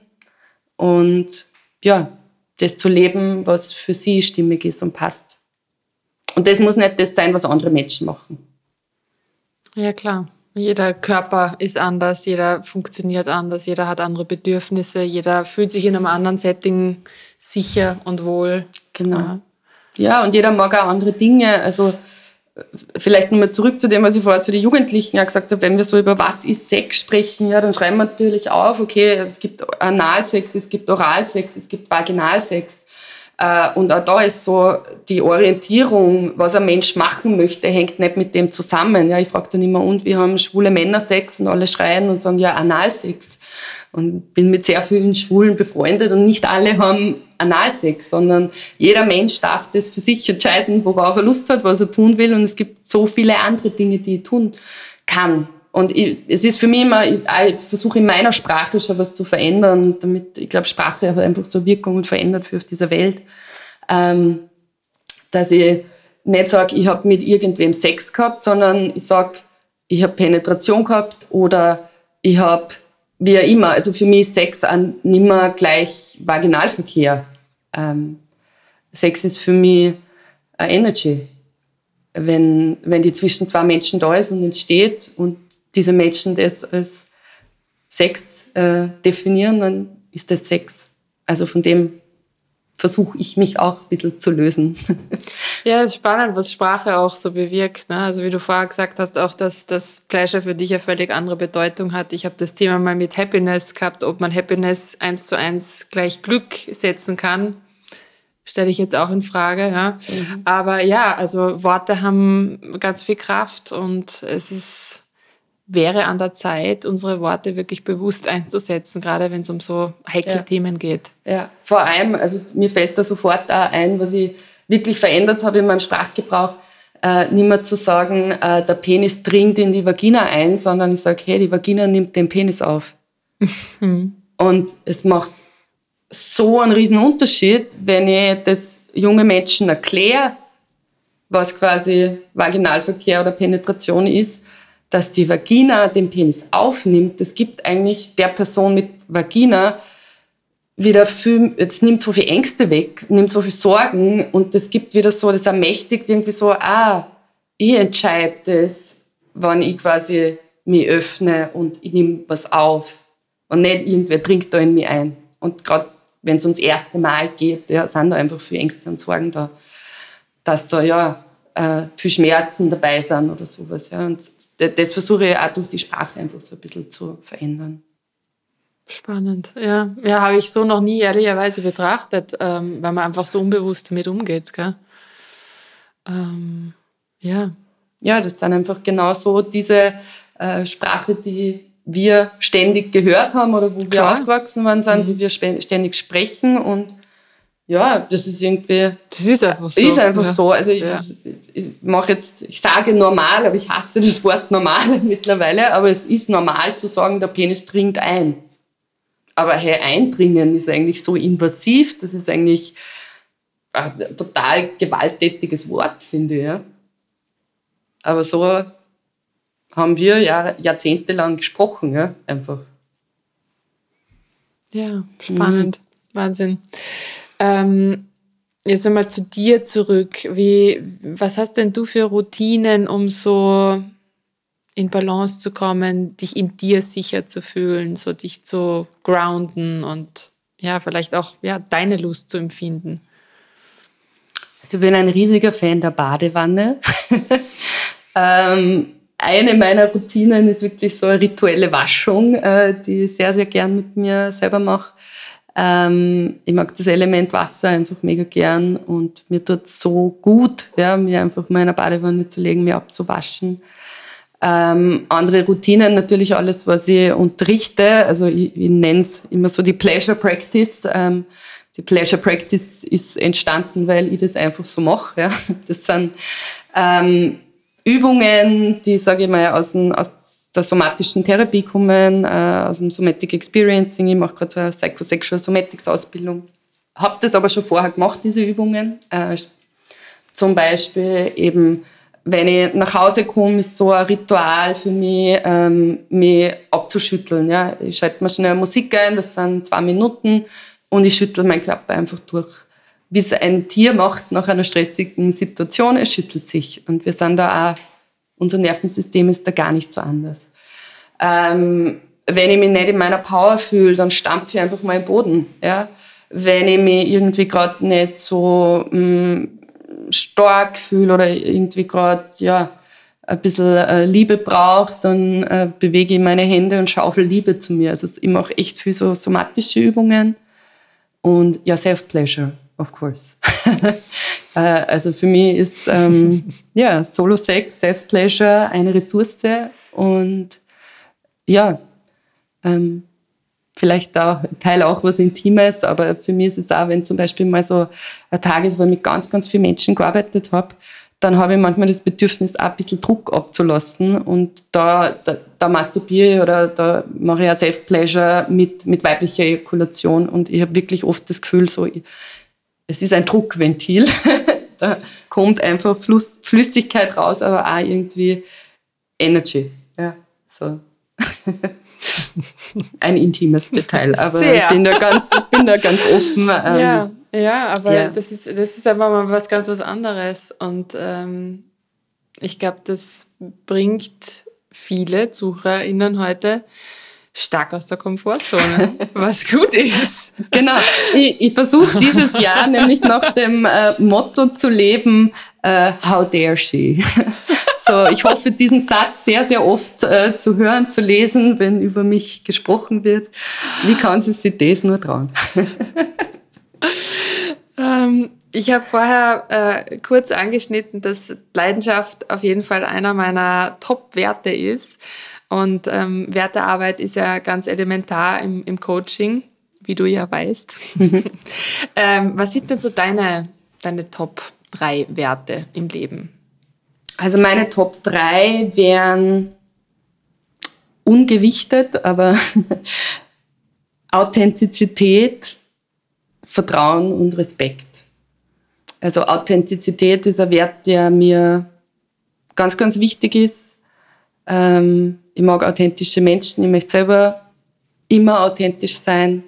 und ja, das zu leben, was für sie stimmig ist und passt. Und das muss nicht das sein, was andere Menschen machen. Ja, klar. Jeder Körper ist anders, jeder funktioniert anders, jeder hat andere Bedürfnisse, jeder fühlt sich in einem anderen Setting sicher und wohl. Genau. Ja, ja und jeder mag auch andere Dinge. Also vielleicht nochmal zurück zu dem, was ich vorher zu den Jugendlichen ja gesagt habe, wenn wir so über was ist Sex sprechen, ja, dann schreiben wir natürlich auf, okay, es gibt Analsex, es gibt Oralsex, es gibt Vaginalsex. Äh, und auch da ist so die Orientierung, was ein Mensch machen möchte, hängt nicht mit dem zusammen. Ja, ich frage dann immer, und wir haben schwule Männer Sex und alle schreien und sagen, ja, Analsex. Und bin mit sehr vielen Schwulen befreundet und nicht alle haben Analsex, sondern jeder Mensch darf das für sich entscheiden, worauf er Lust hat, was er tun will. Und es gibt so viele andere Dinge, die ich tun kann. Und ich, es ist für mich immer, ich, ich versuche in meiner Sprache schon was zu verändern, damit, ich glaube, Sprache hat einfach so Wirkung und verändert für auf dieser Welt, ähm, dass ich nicht sage, ich habe mit irgendwem Sex gehabt, sondern ich sage, ich habe Penetration gehabt oder ich habe wie auch immer. Also für mich ist Sex nicht mehr gleich Vaginalverkehr. Ähm, Sex ist für mich eine Energy. Wenn, wenn die zwischen zwei Menschen da ist und entsteht und diese Menschen das als Sex äh, definieren, dann ist das Sex. Also von dem versuche ich mich auch ein bisschen zu lösen. Ja, ist spannend, was Sprache auch so bewirkt. Ne? Also wie du vorher gesagt hast, auch dass das Pleasure für dich eine völlig andere Bedeutung hat. Ich habe das Thema mal mit Happiness gehabt, ob man Happiness eins zu eins gleich Glück setzen kann. Stelle ich jetzt auch in Frage. Ja? Mhm. Aber ja, also Worte haben ganz viel Kraft und es ist wäre an der Zeit, unsere Worte wirklich bewusst einzusetzen, gerade wenn es um so heikle ja. Themen geht. Ja, vor allem, also mir fällt da sofort auch ein, was ich wirklich verändert habe in meinem Sprachgebrauch, äh, nicht mehr zu sagen, äh, der Penis dringt in die Vagina ein, sondern ich sage, hey, die Vagina nimmt den Penis auf. Und es macht so einen riesen Unterschied, wenn ich das junge Menschen erkläre, was quasi Vaginalverkehr oder Penetration ist, dass die Vagina den Penis aufnimmt, das gibt eigentlich der Person mit Vagina wieder viel, es nimmt so viel Ängste weg, nimmt so viel Sorgen und das gibt wieder so, das ermächtigt irgendwie so, ah, ich entscheide das, wann ich quasi mich öffne und ich nehme was auf und nicht irgendwer trinkt da in mich ein. Und gerade wenn es ums erste Mal geht, ja, sind da einfach viel Ängste und Sorgen da, dass da ja äh, viel Schmerzen dabei sind oder sowas. Ja. Und das versuche ich auch durch die Sprache einfach so ein bisschen zu verändern. Spannend, ja. Ja, habe ich so noch nie ehrlicherweise betrachtet, ähm, weil man einfach so unbewusst damit umgeht. Gell? Ähm, ja. Ja, das sind einfach genau so diese äh, Sprache, die wir ständig gehört haben oder wo Klar. wir aufgewachsen waren, sind, mhm. wie wir ständig sprechen und ja, das ist irgendwie. Das ist einfach so. Ist einfach ja. so. Also ich, ja. ich mache jetzt, ich sage normal, aber ich hasse das Wort normal mittlerweile. Aber es ist normal zu sagen, der Penis dringt ein. Aber hey, eindringen ist eigentlich so invasiv, das ist eigentlich ein total gewalttätiges Wort, finde ich. Ja. Aber so haben wir Jahr, jahrzehntelang gesprochen, ja, einfach. Ja, spannend. Mhm. Wahnsinn. Ähm, jetzt nochmal zu dir zurück. Wie, was hast denn du für Routinen, um so in Balance zu kommen, dich in dir sicher zu fühlen, so dich zu grounden und ja, vielleicht auch ja, deine Lust zu empfinden? Also ich bin ein riesiger Fan der Badewanne. ähm, eine meiner Routinen ist wirklich so eine rituelle Waschung, äh, die ich sehr, sehr gern mit mir selber mache. Ähm, ich mag das Element Wasser einfach mega gern und mir tut so gut, ja, mir einfach mal in eine Badewanne zu legen, mir abzuwaschen. Ähm, andere Routinen, natürlich alles, was ich unterrichte. Also ich, ich nenne es immer so die Pleasure Practice. Ähm, die Pleasure Practice ist entstanden, weil ich das einfach so mache. Ja. Das sind ähm, Übungen, die, sage ich mal, aus, dem, aus der somatischen Therapie kommen, äh, aus dem Somatic Experiencing. Ich mache gerade so eine Psychosexual Somatics Ausbildung. Habe das aber schon vorher gemacht, diese Übungen. Äh, zum Beispiel eben, wenn ich nach Hause komme, ist so ein Ritual für mich, ähm, mich abzuschütteln. Ja. Ich schalte mir schnell Musik ein, das sind zwei Minuten, und ich schüttel meinen Körper einfach durch. Wie es ein Tier macht nach einer stressigen Situation, es schüttelt sich. Und wir sind da auch unser Nervensystem ist da gar nicht so anders. Ähm, wenn ich mich nicht in meiner Power fühle, dann stampfe ich einfach mal im Boden. Ja? Wenn ich mich irgendwie gerade nicht so mh, mm, stark fühle oder irgendwie gerade ja, ein bisschen äh, Liebe brauche, dann äh, bewege ich meine Hände und schaufel Liebe zu mir. Also ich mache echt viel so somatische Übungen und ja, Self-Pleasure, of course. Äh, also für mich ist ähm, ja, Solo-Sex, Self-Pleasure eine Ressource und ja, ähm, vielleicht auch Teil auch was Intimes, aber für mich ist es auch, wenn zum Beispiel mal so ein Tag ist, wo ich mit ganz, ganz vielen Menschen gearbeitet habe, dann habe ich manchmal das Bedürfnis, auch ein bisschen Druck abzulassen und da, da, da masturbiere ich oder da mache ich auch Self-Pleasure mit, mit weiblicher Ejakulation und ich habe wirklich oft das Gefühl, so, ich, es ist ein Druckventil. da kommt einfach Fluss, Flüssigkeit raus, aber auch irgendwie Energy. Ja, so. ein intimes Detail, aber Sehr. ich bin da ganz, bin da ganz offen. Ähm, ja, ja, aber ja. Das, ist, das ist einfach mal was ganz was anderes und ähm, ich glaube, das bringt viele ZuhörerInnen heute stark aus der Komfortzone, was gut ist. Genau. Ich, ich versuche dieses Jahr nämlich nach dem äh, Motto zu leben, äh, how dare she? So, ich hoffe, diesen Satz sehr, sehr oft äh, zu hören, zu lesen, wenn über mich gesprochen wird. Wie kann sie sich das nur trauen? ähm, ich habe vorher äh, kurz angeschnitten, dass Leidenschaft auf jeden Fall einer meiner Top-Werte ist. Und ähm, Wertearbeit ist ja ganz elementar im, im Coaching, wie du ja weißt. ähm, was sind denn so deine, deine Top 3 Werte im Leben? Also meine Top 3 wären ungewichtet, aber Authentizität, Vertrauen und Respekt. Also Authentizität ist ein Wert, der mir ganz, ganz wichtig ist. Ähm, ich mag authentische Menschen, ich möchte selber immer authentisch sein,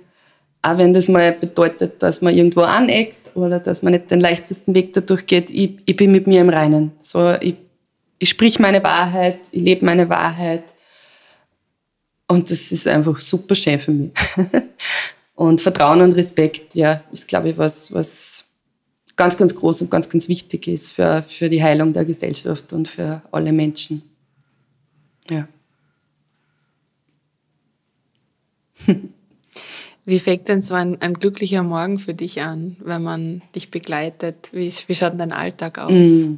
auch wenn das mal bedeutet, dass man irgendwo aneckt oder dass man nicht den leichtesten Weg dadurch geht. Ich, ich bin mit mir im Reinen. So, ich, ich sprich meine Wahrheit, ich lebe meine Wahrheit. Und das ist einfach super schön für mich. und Vertrauen und Respekt, ja, ist, glaube ich, was, was ganz, ganz groß und ganz, ganz wichtig ist für, für die Heilung der Gesellschaft und für alle Menschen. Ja. Wie fängt denn so ein, ein, glücklicher Morgen für dich an, wenn man dich begleitet? Wie, wie schaut dein Alltag aus? Mm.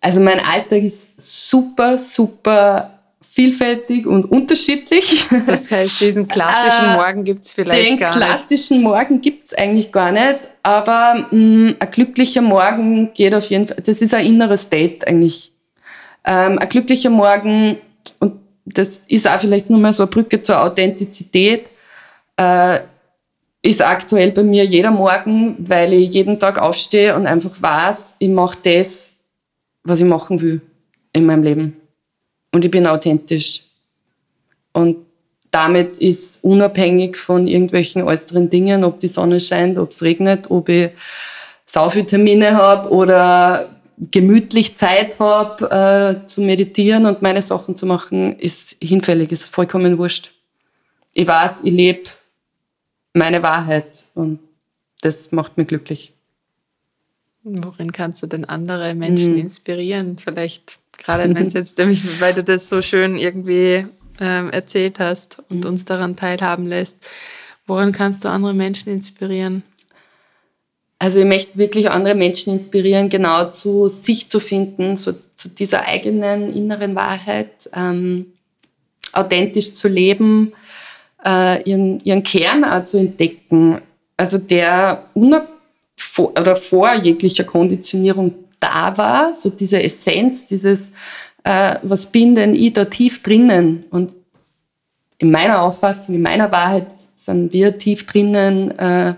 Also mein Alltag ist super, super vielfältig und unterschiedlich. Das heißt, diesen klassischen äh, Morgen gibt es vielleicht den gar nicht. Den klassischen Morgen gibt es eigentlich gar nicht, aber mh, mm, ein glücklicher Morgen geht auf jeden Fall, das ist ein innerer State eigentlich. Ähm, ein glücklicher Morgen das ist auch vielleicht nur mal so eine Brücke zur Authentizität, äh, ist aktuell bei mir jeder Morgen, weil ich jeden Tag aufstehe und einfach weiß, ich mache das, was ich machen will in meinem Leben. Und ich bin authentisch. Und damit ist unabhängig von irgendwelchen äußeren Dingen, ob die Sonne scheint, ob es regnet, ob ich sau viele Termine habe oder gemütlich Zeit habe äh, zu meditieren und meine Sachen zu machen, ist hinfällig, ist vollkommen wurscht. Ich weiß, ich lebe meine Wahrheit und das macht mich glücklich. Worin kannst du denn andere Menschen mhm. inspirieren? Vielleicht gerade wenn es jetzt nämlich, weil du das so schön irgendwie ähm, erzählt hast und mhm. uns daran teilhaben lässt. Worin kannst du andere Menschen inspirieren? Also ich möchte wirklich andere Menschen inspirieren, genau zu sich zu finden, so zu dieser eigenen inneren Wahrheit, ähm, authentisch zu leben, äh, ihren, ihren Kern auch zu entdecken, also der vor, oder vor jeglicher Konditionierung da war, so diese Essenz, dieses, äh, was bin denn ich da tief drinnen? Und in meiner Auffassung, in meiner Wahrheit sind wir tief drinnen äh,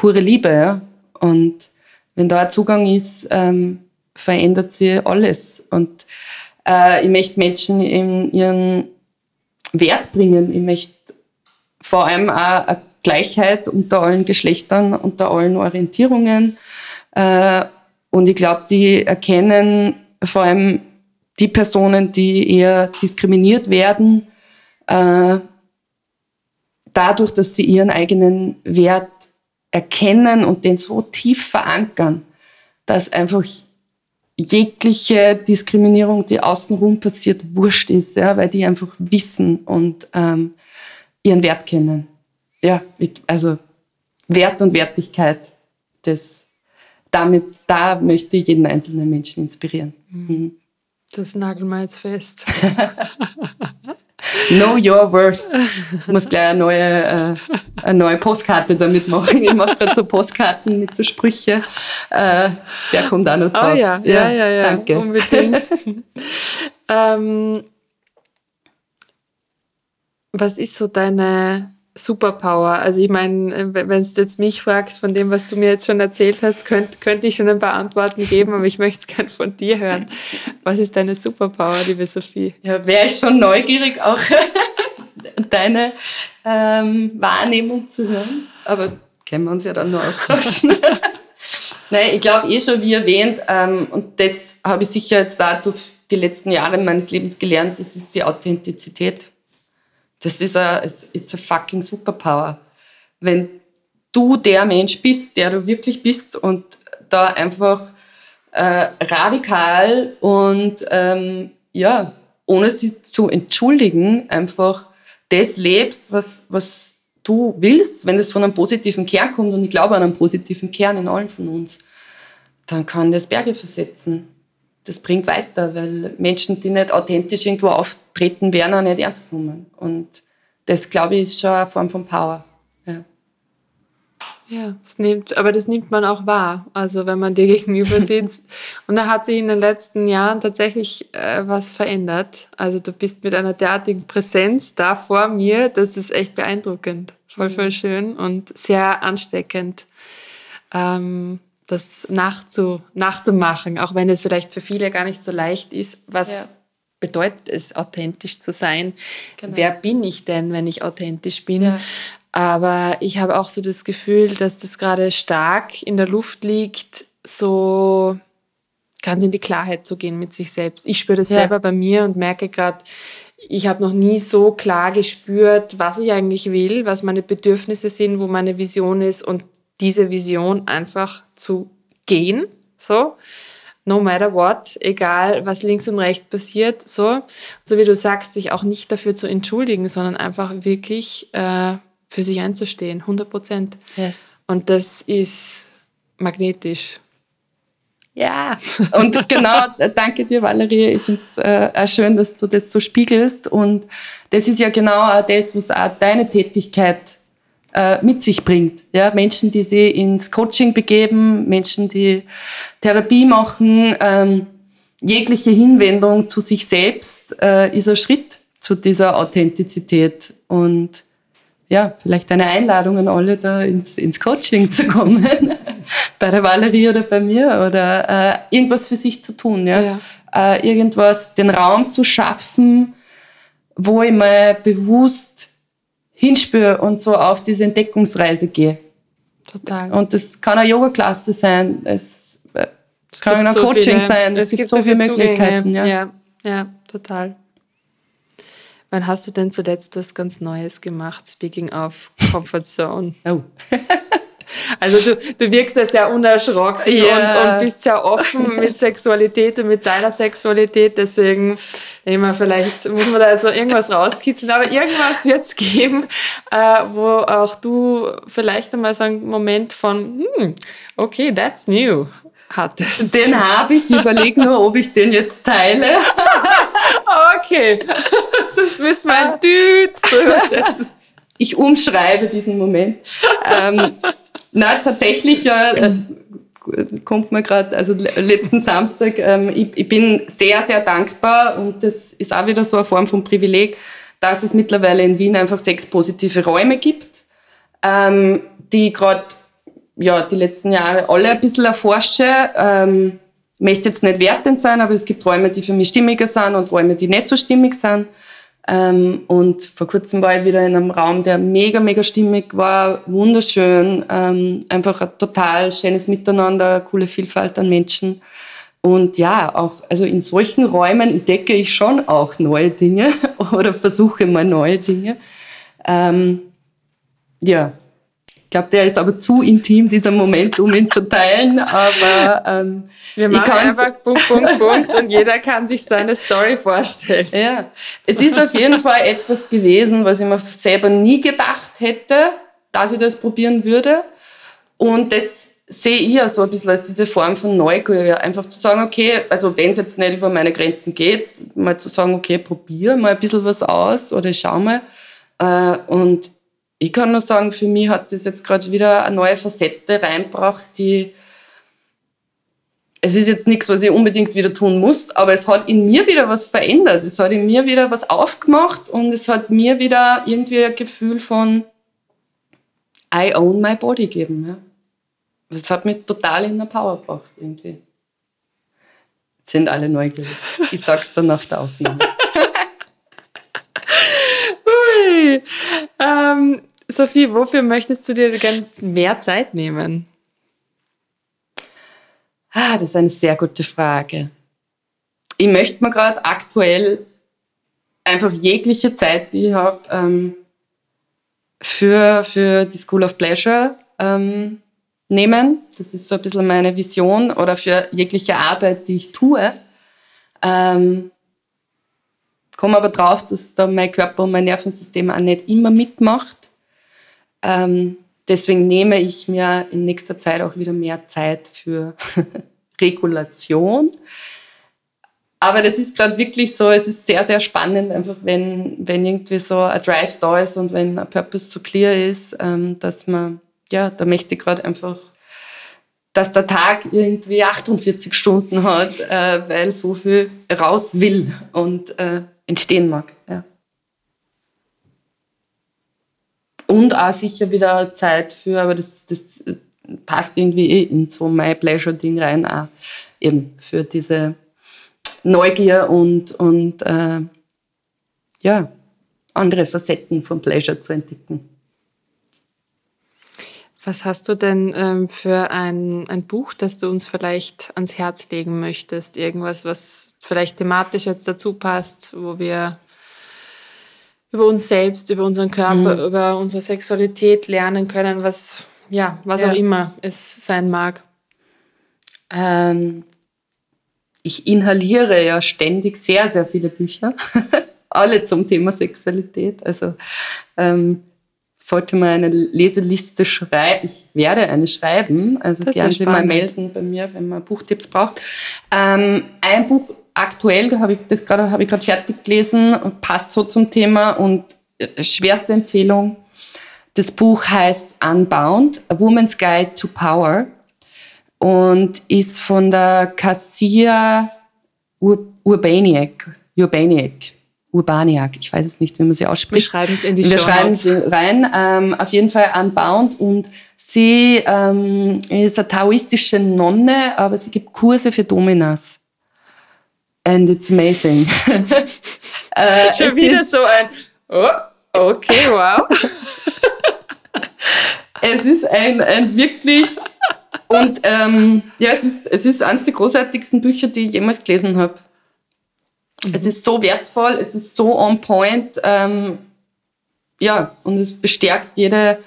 pure Liebe. Und wenn da ein Zugang ist, ähm, verändert sich alles. Und äh, ich möchte Menschen in ihren Wert bringen. Ich möchte vor allem auch eine Gleichheit unter allen Geschlechtern, unter allen Orientierungen. Äh, und ich glaube, die erkennen vor allem die Personen, die eher diskriminiert werden, äh, dadurch, dass sie ihren eigenen Wert erkennen und den so tief verankern, dass einfach jegliche Diskriminierung, die außenrum passiert, wurscht ist, ja, weil die einfach wissen und ähm, ihren Wert kennen. Ja, also Wert und Wertigkeit, das, damit, da möchte ich jeden einzelnen Menschen inspirieren. Mhm. Das nageln wir jetzt fest. Know your worth. Ich muss gleich eine neue, äh, eine neue Postkarte damit machen. Ich mache gerade so Postkarten mit so Sprüche. Äh, der kommt auch noch oh drauf. Oh ja, ja, ja, ja, ja danke. Unbedingt. ähm, was ist so deine Superpower? Also ich meine, wenn du jetzt mich fragst, von dem, was du mir jetzt schon erzählt hast, könnte könnt ich schon ein paar Antworten geben, aber ich möchte es gerne von dir hören. Was ist deine Superpower, liebe Sophie? Ja, wäre ich schon neugierig, auch deine ähm, Wahrnehmung zu hören. Aber können wir uns ja dann nur austauschen. Nein, ich glaube eh schon, wie erwähnt, ähm, und das habe ich sicher jetzt da durch die letzten Jahre meines Lebens gelernt, das ist die Authentizität. Das ist a, it's a fucking superpower. Wenn du der Mensch bist, der du wirklich bist und da einfach äh, radikal und ähm, ja, ohne sich zu entschuldigen, einfach das lebst, was, was du willst, wenn das von einem positiven Kern kommt, und ich glaube an einen positiven Kern in allen von uns, dann kann das Berge versetzen. Das bringt weiter, weil Menschen, die nicht authentisch irgendwo auftreten, werden auch nicht ernst genommen. Und das, glaube ich, ist schon eine Form von Power. Ja. Ja, das nimmt, aber das nimmt man auch wahr, also wenn man dir gegenüber sitzt. Und da hat sich in den letzten Jahren tatsächlich äh, was verändert. Also du bist mit einer derartigen Präsenz da vor mir, das ist echt beeindruckend. Voll, mhm. voll schön und sehr ansteckend, ähm, das nachzu, nachzumachen, auch wenn es vielleicht für viele gar nicht so leicht ist. Was ja. bedeutet es, authentisch zu sein? Genau. Wer bin ich denn, wenn ich authentisch bin? Ja. Aber ich habe auch so das Gefühl, dass das gerade stark in der Luft liegt, so ganz in die Klarheit zu gehen mit sich selbst. Ich spüre das ja. selber bei mir und merke gerade, ich habe noch nie so klar gespürt, was ich eigentlich will, was meine Bedürfnisse sind, wo meine Vision ist und diese Vision einfach zu gehen, so no matter what, egal was links und rechts passiert, so, so wie du sagst, sich auch nicht dafür zu entschuldigen, sondern einfach wirklich äh, für sich einzustehen, 100 Prozent. Yes. Und das ist magnetisch. Ja, und genau, danke dir, Valerie. Ich finde es äh, schön, dass du das so spiegelst. Und das ist ja genau auch das, was auch deine Tätigkeit mit sich bringt. Ja, Menschen, die sich ins Coaching begeben, Menschen, die Therapie machen, ähm, jegliche Hinwendung zu sich selbst äh, ist ein Schritt zu dieser Authentizität. Und ja, vielleicht eine Einladung an alle, da ins, ins Coaching zu kommen. bei der Valerie oder bei mir oder äh, irgendwas für sich zu tun. Ja? ja. Äh, irgendwas, den Raum zu schaffen, wo ich mal bewusst hinspüre und so auf diese Entdeckungsreise gehe. Total. Und das kann eine Yoga-Klasse sein, es, äh, es kann ein so Coaching viele, sein, es, es gibt, gibt, so viele Möglichkeiten. Ja. ja, ja, total. Wann hast du denn zuletzt was ganz Neues gemacht? Speaking of Comfort Zone. Oh. also du, du wirkst ja sehr unerschrocken yeah. und, und, bist sehr offen mit Sexualität und mit deiner Sexualität. Deswegen immer vielleicht muss man da also irgendwas rauskitzeln, aber irgendwas wird es geben, äh, wo auch du vielleicht einmal so einen Moment von, hm, okay, that's new hattest. Den habe ich. Ich überlege nur, ob ich den jetzt teile. okay. Sonst müssen wir ein Düt drüber setzen. Ich umschreibe diesen Moment. Ähm, na, tatsächlich äh, kommt mir gerade, also letzten Samstag, ähm, ich, ich bin sehr, sehr dankbar und das ist auch wieder so eine Form von Privileg, dass es mittlerweile in Wien einfach sechs positive Räume gibt, ähm, die gerade ja, die letzten Jahre alle ein bisschen erforsche. Ähm, möchte jetzt nicht wertend sein, aber es gibt Räume, die für mich stimmiger sind und Räume, die nicht so stimmig sind. Ähm, und vor kurzem war ich wieder in einem Raum, der mega, mega stimmig war, wunderschön, ähm, einfach ein total schönes Miteinander, coole Vielfalt an Menschen. Und ja, auch also in solchen Räumen entdecke ich schon auch neue Dinge oder versuche mal neue Dinge. Ähm, ja, ich glaube, der ist aber zu intim, dieser Moment, um ihn zu teilen. Aber ähm, wir machen einfach Punkt, Punkt, Punkt und jeder kann sich seine Story vorstellen. Ja, es ist auf jeden Fall etwas gewesen, was ich mir selber nie gedacht hätte, dass ich das probieren würde. Und das sehe ich ja so ein bisschen als diese Form von Neugier. Einfach zu sagen, okay, also wenn es jetzt nicht über meine Grenzen geht, mal zu sagen, okay, probiere mal ein bisschen was aus oder schau mal. Äh, und ich kann nur sagen, für mich hat das jetzt gerade wieder eine neue Facette reinbracht, die es ist jetzt nichts, was ich unbedingt wieder tun muss, aber es hat in mir wieder was verändert. Es hat in mir wieder was aufgemacht und es hat mir wieder irgendwie ein Gefühl von I own my body gegeben. Ja. Das hat mich total in der Power gebracht irgendwie. Jetzt sind alle neugierig. Ich sag's dann nach der Aufnahme. Ui. Ähm, Sophie, wofür möchtest du dir gerne mehr Zeit nehmen? Ah, das ist eine sehr gute Frage. Ich möchte mir gerade aktuell einfach jegliche Zeit, die ich habe, ähm, für, für die School of Pleasure ähm, nehmen. Das ist so ein bisschen meine Vision oder für jegliche Arbeit, die ich tue. Ähm, komme aber drauf, dass da mein Körper und mein Nervensystem auch nicht immer mitmacht. Ähm, deswegen nehme ich mir in nächster Zeit auch wieder mehr Zeit für Regulation. Aber das ist gerade wirklich so, es ist sehr, sehr spannend, einfach wenn, wenn irgendwie so ein Drive da ist und wenn ein Purpose so clear ist, ähm, dass man, ja, da möchte ich gerade einfach, dass der Tag irgendwie 48 Stunden hat, äh, weil so viel raus will und äh, entstehen mag. Ja. Und auch sicher wieder Zeit für, aber das, das passt irgendwie eh in so mein Pleasure-Ding rein, auch eben für diese Neugier und, und äh, ja, andere Facetten von Pleasure zu entdecken. Was hast du denn ähm, für ein, ein Buch, das du uns vielleicht ans Herz legen möchtest? Irgendwas, was vielleicht thematisch jetzt dazu passt, wo wir über uns selbst, über unseren Körper, mhm. über unsere Sexualität lernen können, was, ja, was ja. auch immer es sein mag. Ähm, ich inhaliere ja ständig sehr, sehr viele Bücher, alle zum Thema Sexualität. Also ähm, sollte man eine Leseliste schreiben, ich werde eine schreiben, also das gerne Sie mal melden bei mir, wenn man Buchtipps braucht. Ähm, ein Buch aktuell, habe ich das gerade habe ich gerade fertig gelesen und passt so zum Thema und äh, schwerste Empfehlung. Das Buch heißt Unbound: A Woman's Guide to Power und ist von der Cassia Ur Urbaniak, Urbaniak, Urbaniak, ich weiß es nicht, wie man sie ausspricht. Wir schreiben es in die Wir schreiben es rein. Ähm, auf jeden Fall Unbound und sie ähm, ist eine taoistische Nonne, aber sie gibt Kurse für Dominas and it's amazing. äh, Schon wieder so ein, oh, okay, wow. es ist ein, ein wirklich, und ähm, ja, es ist, es ist eines der großartigsten Bücher, die ich jemals gelesen habe. Mhm. Es ist so wertvoll, es ist so on point, ähm, ja, und es bestärkt jede,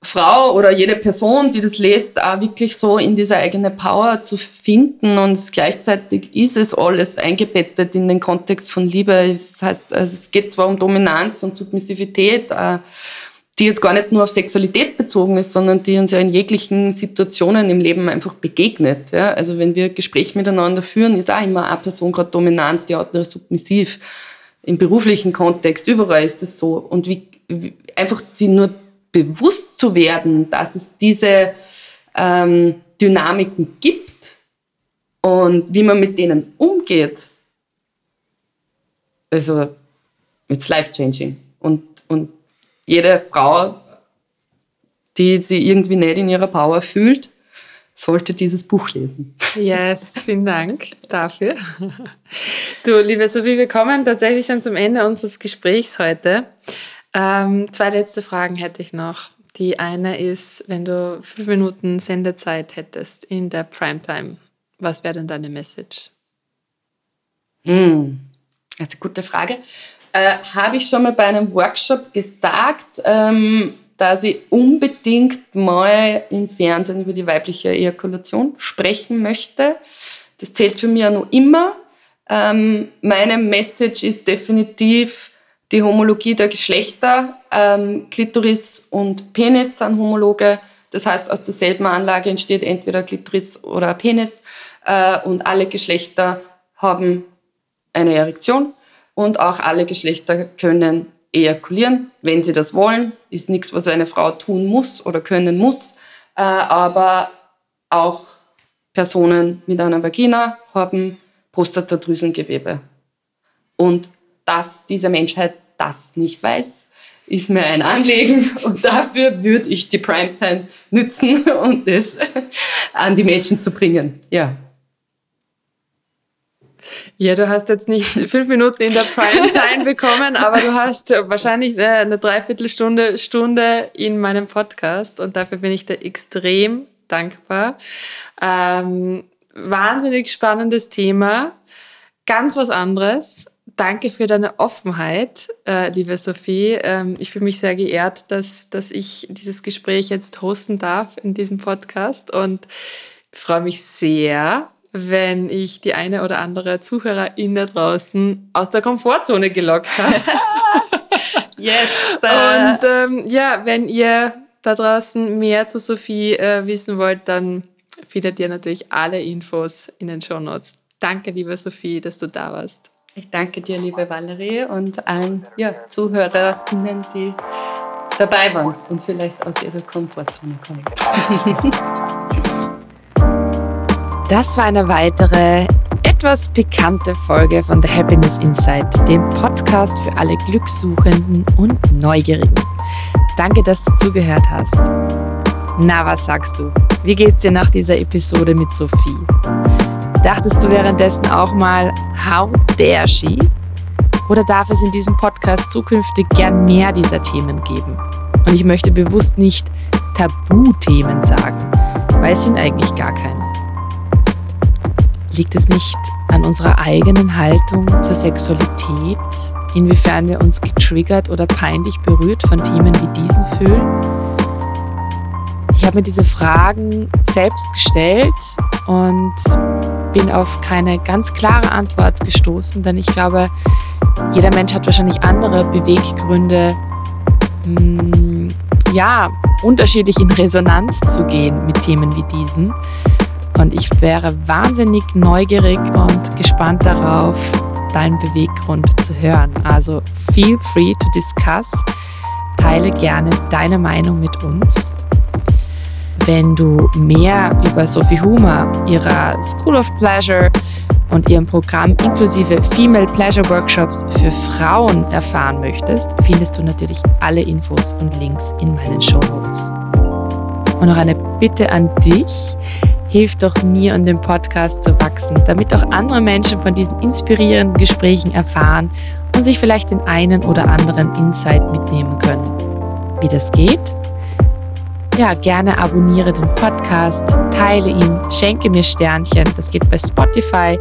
Frau oder jede Person, die das liest, auch wirklich so in diese eigene Power zu finden und gleichzeitig ist es alles eingebettet in den Kontext von Liebe. Das heißt, also es geht zwar um Dominanz und Submissivität, äh, die jetzt gar nicht nur auf Sexualität bezogen ist, sondern die uns ja in jeglichen Situationen im Leben einfach begegnet. Also wenn wir Gespräche miteinander führen, ist auch immer eine Person gerade dominant, die andere submissiv. Im beruflichen Kontext, überall ist es so. Und wie, wie, einfach sie nur bewusst zu werden, dass es diese ähm, Dynamiken gibt und wie man mit denen umgeht, also it's life-changing. Und, und jede Frau, die sie irgendwie nicht in ihrer Power fühlt, sollte dieses Buch lesen. Yes, vielen Dank dafür. Du, liebe Sophie, wir kommen tatsächlich schon zum Ende unseres Gesprächs heute. Ähm, zwei letzte Fragen hätte ich noch. Die eine ist, wenn du fünf Minuten Sendezeit hättest in der Primetime, was wäre denn deine Message? Hm, das ist eine gute Frage. Äh, Habe ich schon mal bei einem Workshop gesagt, ähm, dass ich unbedingt mal im Fernsehen über die weibliche Ejakulation sprechen möchte. Das zählt für mich ja noch immer. Ähm, meine Message ist definitiv, die Homologie der Geschlechter. Ähm, Klitoris und Penis sind Homologe. Das heißt, aus derselben Anlage entsteht entweder Klitoris oder Penis. Äh, und alle Geschlechter haben eine Erektion. Und auch alle Geschlechter können ejakulieren, wenn sie das wollen. Ist nichts, was eine Frau tun muss oder können muss. Äh, aber auch Personen mit einer Vagina haben Prostatadrüsengewebe. Und dass diese Menschheit das nicht weiß, ist mir ein Anliegen und dafür würde ich die Primetime nützen und es an die Menschen zu bringen. Ja. Ja, du hast jetzt nicht fünf Minuten in der Primetime bekommen, aber du hast wahrscheinlich eine Dreiviertelstunde Stunde in meinem Podcast und dafür bin ich dir extrem dankbar. Ähm, wahnsinnig spannendes Thema, ganz was anderes danke für deine Offenheit, äh, liebe Sophie. Ähm, ich fühle mich sehr geehrt, dass, dass ich dieses Gespräch jetzt hosten darf in diesem Podcast und freue mich sehr, wenn ich die eine oder andere Zuhörerin da draußen aus der Komfortzone gelockt habe. yes. Äh. Und ähm, ja, wenn ihr da draußen mehr zu Sophie äh, wissen wollt, dann findet ihr natürlich alle Infos in den Show Notes. Danke, liebe Sophie, dass du da warst. Ich danke dir, liebe Valerie, und allen ja, ZuhörerInnen, die dabei waren und vielleicht aus ihrer Komfortzone kommen. das war eine weitere, etwas pikante Folge von The Happiness Insight, dem Podcast für alle Glückssuchenden und Neugierigen. Danke, dass du zugehört hast. Na, was sagst du? Wie geht's dir nach dieser Episode mit Sophie? Dachtest du währenddessen auch mal, how dare she? Oder darf es in diesem Podcast zukünftig gern mehr dieser Themen geben? Und ich möchte bewusst nicht Tabuthemen sagen, weil es sind eigentlich gar keine. Liegt es nicht an unserer eigenen Haltung zur Sexualität, inwiefern wir uns getriggert oder peinlich berührt von Themen wie diesen fühlen? Ich habe mir diese Fragen selbst gestellt und bin auf keine ganz klare Antwort gestoßen, denn ich glaube, jeder Mensch hat wahrscheinlich andere Beweggründe, mh, hm, ja, unterschiedlich in Resonanz zu gehen mit Themen wie diesen. Und ich wäre wahnsinnig neugierig und gespannt darauf, deinen Beweggrund zu hören. Also feel free to discuss. Teile gerne deine Meinung mit uns. Wenn du mehr über Sophie Humer, ihrer School of Pleasure und ihrem Programm inklusive Female Pleasure Workshops für Frauen erfahren möchtest, findest du natürlich alle Infos und Links in meinen Show Notes. Und noch eine Bitte an dich. Hilf doch mir und dem Podcast zu wachsen, damit auch andere Menschen von diesen inspirierenden Gesprächen erfahren und sich vielleicht den einen oder anderen Insight mitnehmen können. Wie das geht? Ja, gerne abonniere den Podcast, teile ihn, schenke mir Sternchen. Das geht bei Spotify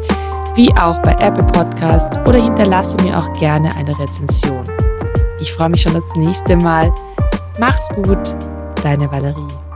wie auch bei Apple Podcasts oder hinterlasse mir auch gerne eine Rezension. Ich freue mich schon aufs nächste Mal. Mach's gut, deine Valerie.